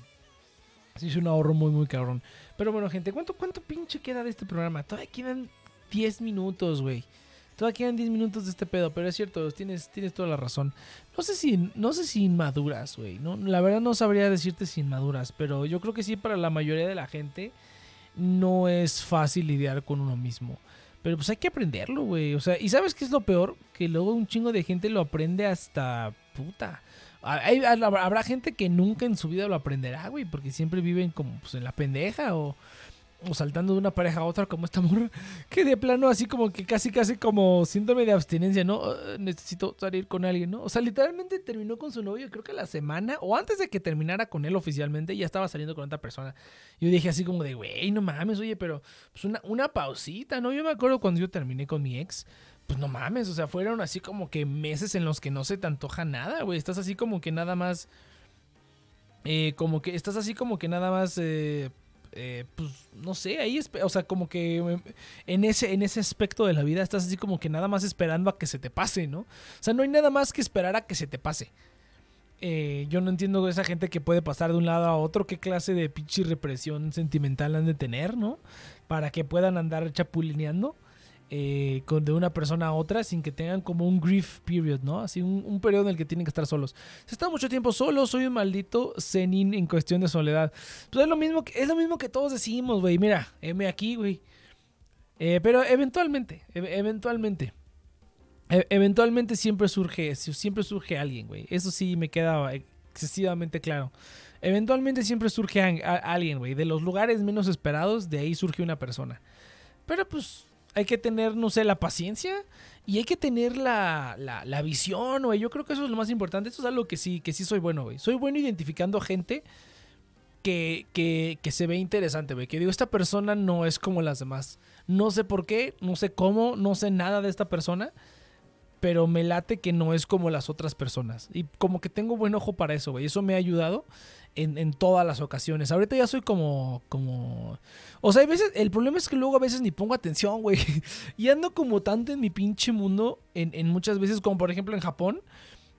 Sí, es un ahorro muy, muy cabrón. Pero bueno, gente, ¿cuánto, cuánto pinche queda de este programa? Todavía quedan 10 minutos, güey. Todavía quedan 10 minutos de este pedo, pero es cierto, tienes, tienes toda la razón. No sé si, no sé si inmaduras, güey. No, la verdad no sabría decirte si inmaduras, pero yo creo que sí para la mayoría de la gente no es fácil lidiar con uno mismo. Pero pues hay que aprenderlo, güey. O sea, ¿y sabes qué es lo peor? Que luego un chingo de gente lo aprende hasta puta. Habrá gente que nunca en su vida lo aprenderá, güey, porque siempre viven como pues, en la pendeja o, o saltando de una pareja a otra como esta morra, que de plano así como que casi casi como síndrome de abstinencia, ¿no? "Ah, necesito salir con alguien, ¿no? O sea, literalmente terminó con su novio, creo que la semana, o antes de que terminara con él oficialmente, ya estaba saliendo con otra persona. Yo dije así como de, güey, no mames, oye, pero pues una, una pausita, ¿no? Yo me acuerdo cuando yo terminé con mi ex, pues no mames, o sea, fueron así como que meses en los que no se te antoja nada, güey. Estás así como que nada más. eh, como que estás así como que nada más. eh, eh, pues no sé, ahí, o sea, como que eh, en ese, en ese aspecto de la vida estás así como que nada más esperando a que se te pase, ¿no? O sea, no hay nada más que esperar a que se te pase. Eh, yo no entiendo esa gente que puede pasar de un lado a otro, qué clase de pinche represión sentimental han de tener, ¿no? Para que puedan andar chapulineando eh, de una persona a otra sin que tengan como un grief period, ¿no? Así un, periodo en el que tienen que estar solos. Si estado mucho tiempo solo, soy un maldito zenin en cuestión de soledad. Pues es lo mismo que, es lo mismo que todos decimos, güey. Mira, M aquí, güey. Eh, pero eventualmente, eventualmente. e- eventualmente siempre surge, si- siempre surge alguien, güey. Eso sí me queda excesivamente claro. Eventualmente siempre surge alguien, güey. De los lugares menos esperados, de ahí surge una persona. Pero pues hay que tener, no sé, la paciencia y hay que tener la, la, la visión, güey. Yo creo que eso es lo más importante. Eso es algo que sí, que sí soy bueno, güey. Soy bueno identificando gente que, que, que se ve interesante, güey. Que digo, esta persona no es como las demás. No sé por qué, no sé cómo, no sé nada de esta persona. Pero me late que no es como las otras personas. Y como que tengo buen ojo para eso, güey. Eso me ha ayudado en, todas las ocasiones. Ahorita ya soy como, como... O sea, hay veces... El problema es que luego a veces ni pongo atención, güey. Y ando como tanto en mi pinche mundo, en, en muchas veces, como por ejemplo en Japón,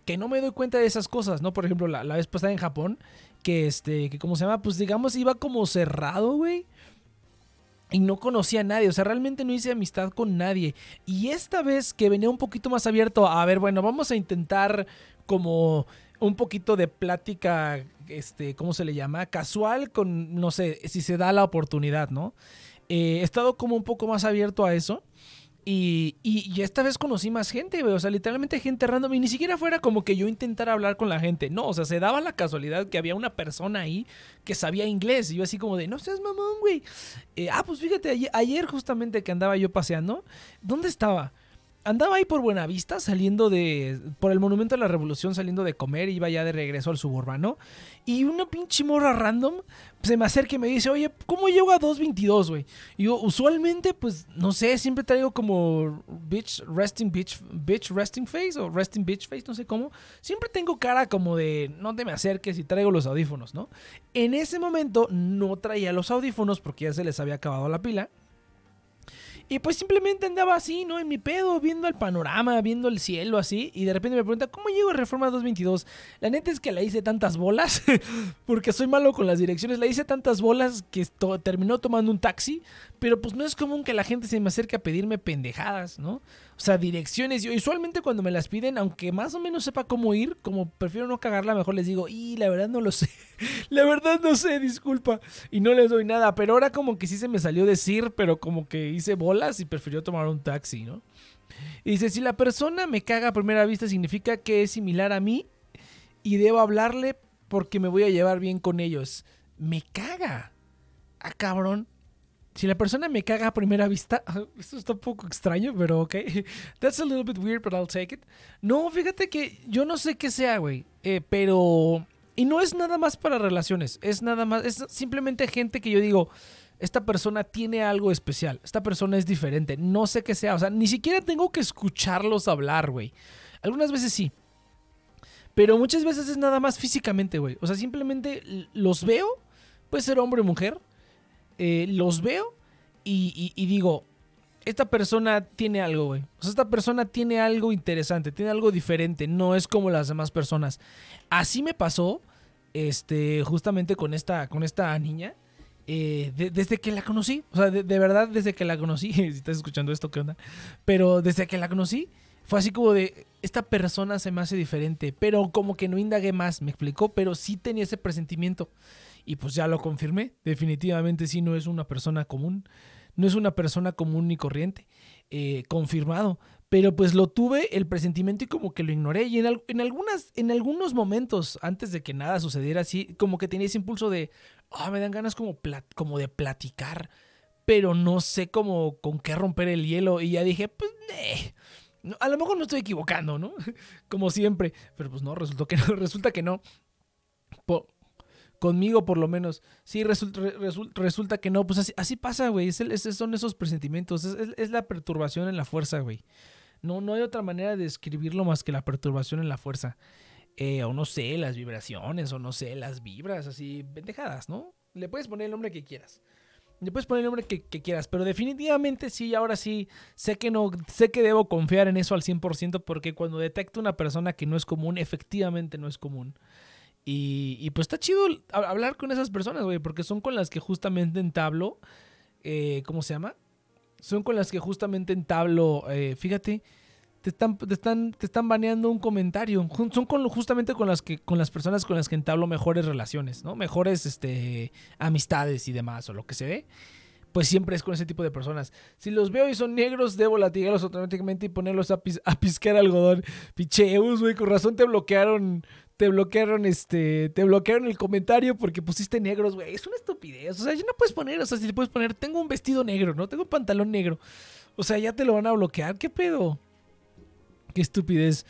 que no me doy cuenta de esas cosas, ¿no? Por ejemplo, la, la vez pasada en Japón, que este, que como se llama, pues digamos, iba como cerrado, güey. Y no conocía a nadie, o sea, realmente no hice amistad con nadie. Y esta vez que venía un poquito más abierto, a ver, bueno, vamos a intentar como un poquito de plática, este, ¿cómo se le llama? Casual con, no sé, si se da la oportunidad, ¿no? Eh, he estado como un poco más abierto a eso. Y, y, esta vez conocí más gente, güey. O sea, literalmente gente random. Y ni siquiera fuera como que yo intentara hablar con la gente. No, o sea, se daba la casualidad que había una persona ahí que sabía inglés. Y yo así como de, no seas mamón, güey. Eh, ah, pues fíjate, ayer, ayer justamente que andaba yo paseando. ¿Dónde estaba? Andaba ahí por Buenavista, saliendo de. por el Monumento a la Revolución, saliendo de comer, iba ya de regreso al suburbano. Y una pinche morra random se me acerca y me dice, oye, ¿cómo llego a 222, güey? Y yo, usualmente, pues, no sé, siempre traigo como bitch resting bitch, bitch resting face o resting bitch face, no sé cómo. Siempre tengo cara como de, no te me acerques y traigo los audífonos, ¿no? En ese momento no traía los audífonos porque ya se les había acabado la pila. Y pues simplemente andaba así, ¿no? En mi pedo, viendo el panorama, viendo el cielo así. Y de repente me pregunta, ¿cómo llego a Reforma 222? La neta es que le hice tantas bolas, porque soy malo con las direcciones. Le hice tantas bolas que terminó tomando un taxi. Pero pues no es común que la gente se me acerque a pedirme pendejadas, ¿no? O sea, direcciones. Yo usualmente cuando me las piden, aunque más o menos sepa cómo ir, como prefiero no cagarla, mejor les digo, y la verdad no lo sé. la verdad no sé, disculpa. Y no les doy nada. Pero ahora como que sí se me salió decir, pero como que hice bolas y prefirió tomar un taxi, ¿no? Y dice, si la persona me caga a primera vista, significa que es similar a mí y debo hablarle porque me voy a llevar bien con ellos. Me caga. Ah, cabrón. Si la persona me caga a primera vista, esto está un poco extraño, pero ok. That's a little bit weird, but I'll take it. No, fíjate que yo no sé qué sea, güey. eh, pero... Y no es nada más para relaciones. Es nada más... Es simplemente gente que yo digo, esta persona tiene algo especial. Esta persona es diferente. No sé qué sea. O sea, ni siquiera tengo que escucharlos hablar, güey. Algunas veces sí. Pero muchas veces es nada más físicamente, güey. O sea, simplemente los veo. Puede ser hombre o mujer. Eh, los veo y, y- y digo, esta persona tiene algo, güey. O sea, esta persona tiene algo interesante, tiene algo diferente. No es como las demás personas. Así me pasó, este, justamente con esta, con esta niña. eh, de- desde que la conocí. O sea, de, de verdad, desde que la conocí. si estás escuchando esto, ¿qué onda? Pero desde que la conocí, fue así como de, esta persona se me hace diferente. Pero como que no indagué más, me explicó. Pero sí tenía ese presentimiento. Y pues ya lo confirmé. Definitivamente sí no es una persona común. No es una persona común ni corriente. eh, confirmado. Pero pues lo tuve el presentimiento y como que lo ignoré. Y en, al- en algunas, en algunos momentos, antes de que nada sucediera así, como que tenía ese impulso de, ah, me dan ganas como, plat- como de platicar. Pero no sé cómo con qué romper el hielo. Y ya dije, pues, a lo mejor no estoy equivocando, ¿no? Como siempre. Pero pues no, resultó que no, resulta que no. Conmigo por lo menos. Sí, resulta, resulta que no. Pues así, pasa, güey. Es es- son esos presentimientos. Es, es- es la perturbación en la fuerza, güey. No, no hay otra manera de describirlo más que la perturbación en la fuerza. Eh, o no sé, las vibraciones, o no sé, las vibras, así, pendejadas, ¿no? Le puedes poner el nombre que quieras. Le puedes poner el nombre que, que quieras, pero definitivamente sí, ahora sí, sé que no, sé que debo confiar en eso al 100% porque cuando detecto una persona que no es común, efectivamente no es común. Y, pues está chido hab- hablar con esas personas, güey, porque son con las que justamente entablo, eh, ¿cómo se llama? Son con las que justamente entablo, eh, fíjate, te están, te están, te están baneando un comentario. Son con, justamente con las que, con las personas con las que entablo mejores relaciones, ¿no? Mejores, este, amistades y demás, o lo que se ve. Pues siempre es con ese tipo de personas. Si los veo y son negros, debo latigarlos automáticamente y ponerlos a, pis- a piscar algodón. Picheus, güey, con razón te bloquearon. Te bloquearon, este. Te bloquearon el comentario porque pusiste negros, güey. Es una estupidez. O sea, ya no puedes poner. O sea, si le puedes poner, tengo un vestido negro, ¿no? Tengo un pantalón negro. O sea, ya te lo van a bloquear. ¿Qué pedo? Qué estupidez.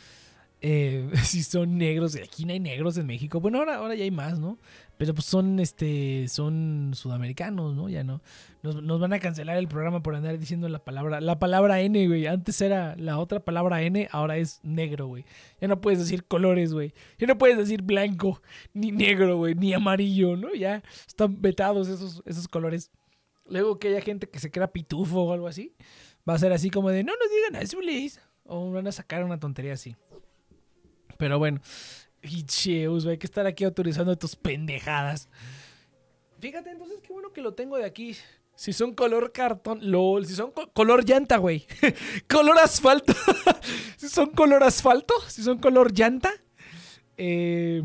Eh, si son negros, aquí no hay negros en México. Bueno, ahora, ahora ya hay más, ¿no? Pero pues son, este, son sudamericanos, ¿no? Ya no. Nos, van a cancelar el programa por andar diciendo la palabra, la palabra N, güey. Antes era la otra palabra N, ahora es negro, güey. Ya no puedes decir colores, güey. Ya no puedes decir blanco, ni negro, güey, ni amarillo, ¿no? Ya están vetados esos, esos colores. Luego que haya gente que se crea pitufo o algo así, va a ser así como de, no nos digan azules. O van a sacar una tontería así. Pero bueno, Güey, hay que estar aquí autorizando tus pendejadas. Fíjate, entonces qué bueno que lo tengo de aquí. Si son color cartón, lol. Si son co- color llanta, güey. color asfalto. si son color asfalto, si son color llanta, eh,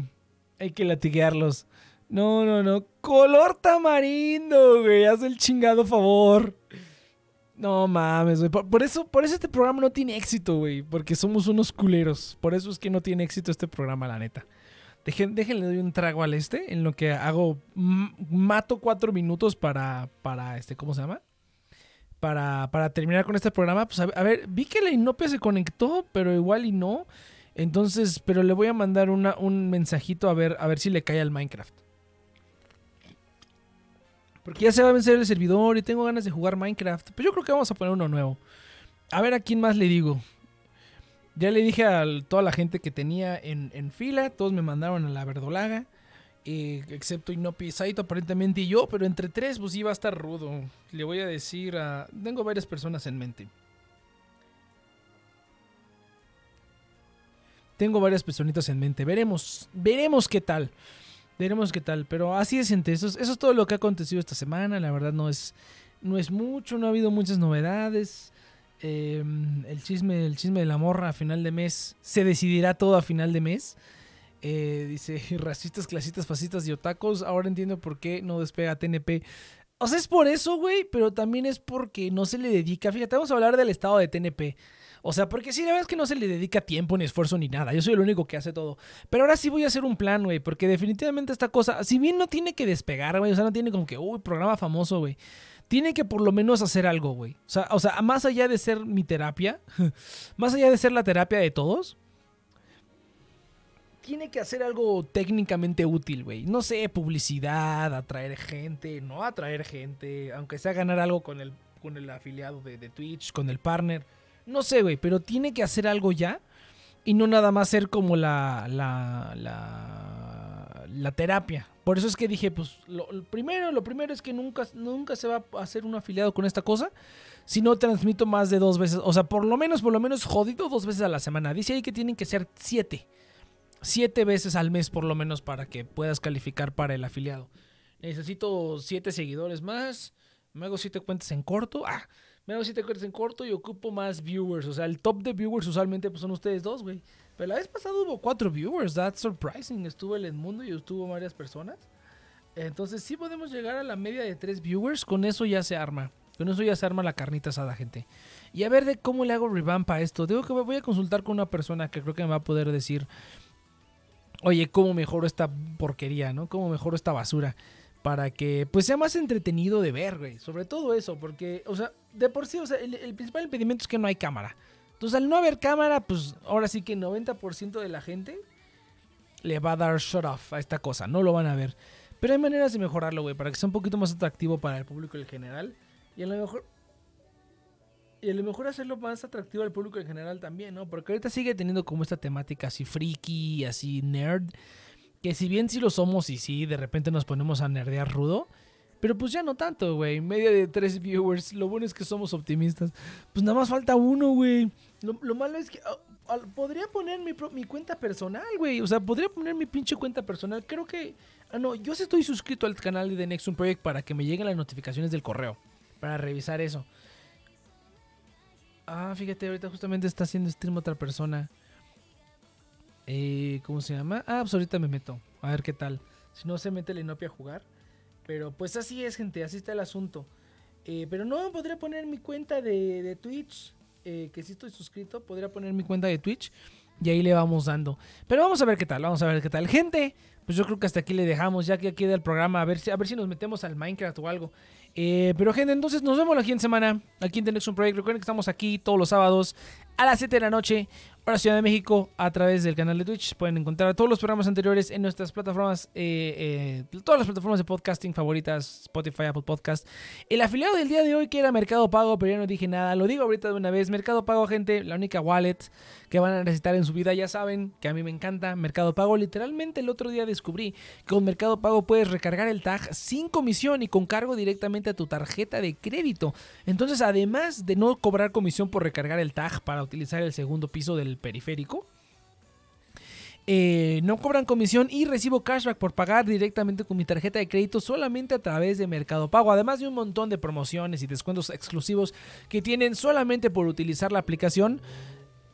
hay que latiguearlos. No, no, no. Color tamarindo, güey. Haz el chingado favor. No mames, güey. Por, por eso, por eso este programa no tiene éxito, güey. Porque somos unos culeros. Por eso es que no tiene éxito este programa, la neta. Dejen, déjenle doy un trago al este. En lo que hago. mato cuatro minutos para. Para este. ¿Cómo se llama? Para, para terminar con este programa. Pues a, a ver, vi que la Inopia se conectó, pero igual y no. Entonces, pero le voy a mandar una- un mensajito a ver, a ver si le cae al Minecraft. Porque ya se va a vencer el servidor y tengo ganas de jugar Minecraft. Pues yo creo que vamos a poner uno nuevo. A ver a quién más le digo. Ya le dije a toda la gente que tenía en, en fila. Todos me mandaron a la verdolaga. eh, excepto Inopi Saito aparentemente y yo. Pero entre tres pues iba a estar rudo. Le voy a decir a... Tengo varias personas en mente. Tengo varias personitas en mente. Veremos. Veremos qué tal. Veremos qué tal. Pero así es, gente. Eso es, eso es todo lo que ha acontecido esta semana. La verdad no es, no es mucho. No ha habido muchas novedades. Eh, el, chisme, el chisme de la morra a final de mes. Se decidirá todo a final de mes. Eh, dice racistas, clasistas, fascistas y otacos. Ahora entiendo por qué no despega TNP. O sea, es por eso, güey. Pero también es porque no se le dedica. Fíjate, vamos a hablar del estado de TNP. O sea, porque sí, la verdad es que no se le dedica tiempo ni esfuerzo ni nada. Yo soy el único que hace todo. Pero ahora sí voy a hacer un plan, güey. Porque definitivamente esta cosa, si bien no tiene que despegar, güey. O sea, no tiene como que, uy, programa famoso, güey. Tiene que por lo menos hacer algo, güey. O sea, o sea, más allá de ser mi terapia, más allá de ser la terapia de todos, tiene que hacer algo técnicamente útil, güey. No sé, publicidad, atraer gente, no atraer gente, aunque sea ganar algo con el, con el afiliado de, de Twitch, con el partner. No sé, güey, pero tiene que hacer algo ya y no nada más ser como la, la, la, terapia. Por eso es que dije, pues, lo, lo primero, lo primero es que nunca, nunca se va a hacer un afiliado con esta cosa si no transmito más de dos veces. O sea, por lo menos, por lo menos jodido dos veces a la semana. Dice ahí que tienen que ser siete. Siete veces al mes por lo menos para que puedas calificar para el afiliado. necesito 7 seguidores más, me hago 7 cuentas en corto, ah, me hago 7 cuentas en corto y ocupo más viewers. O sea, el top de viewers usualmente pues, son ustedes dos, güey. Pero la vez pasada hubo 4 viewers, that's surprising. Estuvo el Edmundo y estuvo varias personas. Entonces sí podemos llegar a la media de 3 viewers, con eso ya se arma. Con eso ya se arma la carnita asada, gente. Y a ver de cómo le hago revamp a esto. Digo que voy a consultar con una persona que creo que me va a poder decir, oye, ¿cómo mejoro esta porquería, no? ¿Cómo mejoro esta basura? Para que pues sea más entretenido de ver, güey. Sobre todo eso, porque, o sea, de por sí, o sea, el, principal impedimento es que no hay cámara. Entonces, al no haber cámara, pues ahora sí que el 90% de la gente le va a dar shut off a esta cosa. No lo van a ver. Pero hay maneras de mejorarlo, güey, para que sea un poquito más atractivo para el público en general. Y a lo mejor. Y a lo mejor hacerlo más atractivo al público en general también, ¿no? Porque ahorita sigue teniendo como esta temática así freaky, así nerd. Que si bien sí lo somos y sí, de repente nos ponemos a nerdear rudo. Pero pues ya no tanto, güey. Media de tres viewers. Lo bueno es que somos optimistas. Pues nada más falta uno, güey. Lo, lo malo es que. ah, podría poner mi, pro- mi cuenta personal, güey. O sea, podría poner mi pinche cuenta personal. Creo que. Ah, no, yo estoy suscrito al canal de The Nexus Project para que me lleguen las notificaciones del correo. Para revisar eso. Ah, fíjate, ahorita justamente está haciendo stream otra persona. Eh, ¿Cómo se llama? Ah, pues ahorita me meto. A ver qué tal. Si no se mete la Inopia a jugar. Pero pues así es, gente. Así está el asunto. Eh, pero no, podría poner mi cuenta de, Twitch. eh, que sí estoy suscrito. Podría poner mi cuenta de Twitch. Y ahí le vamos dando. Pero vamos a ver qué tal. Vamos a ver qué tal. Gente, pues yo creo que hasta aquí le dejamos. Ya que aquí el programa. A ver si, a ver si nos metemos al Minecraft o algo. Eh, pero gente, entonces nos vemos la siguiente semana. Aquí en The Next Project. Recuerden que estamos aquí todos los sábados a las 7 de la noche. Para Ciudad de México a través del canal de Twitch. Pueden encontrar todos los programas anteriores en nuestras plataformas, eh, eh, todas las plataformas de podcasting favoritas, Spotify, Apple Podcast. El afiliado del día de hoy que era Mercado Pago, pero ya no dije nada. Lo digo ahorita de una vez. Mercado Pago, gente, la única wallet que van a necesitar en su vida. Ya saben que a mí me encanta Mercado Pago. Literalmente el otro día descubrí que con Mercado Pago puedes recargar el tag sin comisión y con cargo directamente a tu tarjeta de crédito. Entonces, además de no cobrar comisión por recargar el tag para utilizar el segundo piso del periférico, eh, no cobran comisión y recibo cashback por pagar directamente con mi tarjeta de crédito solamente a través de Mercado Pago. Además de un montón de promociones y descuentos exclusivos que tienen solamente por utilizar la aplicación.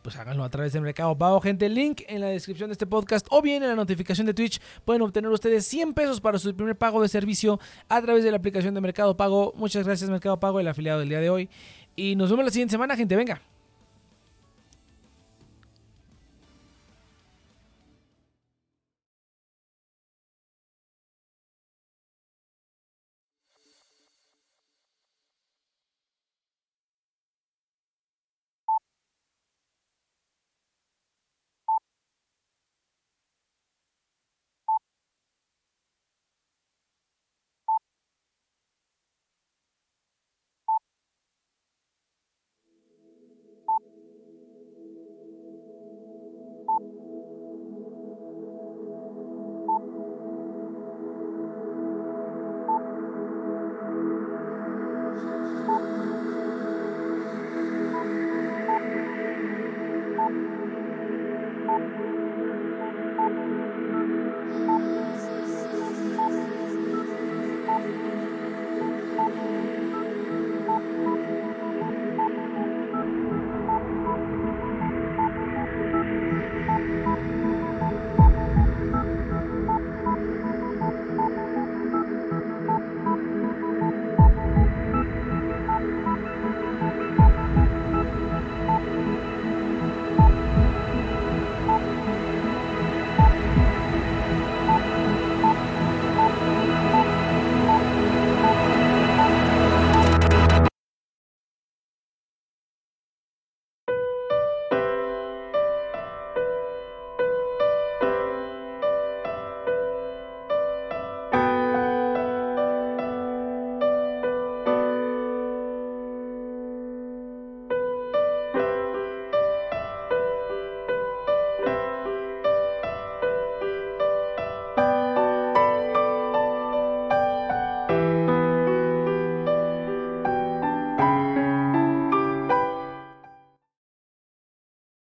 Pues háganlo a través de Mercado Pago, gente. Link en la descripción de este podcast o bien en la notificación de Twitch. Pueden obtener ustedes 100 pesos para su primer pago de servicio a través de la aplicación de Mercado Pago. Muchas gracias, Mercado Pago, el afiliado del día de hoy. Y nos vemos la siguiente semana, gente. Venga.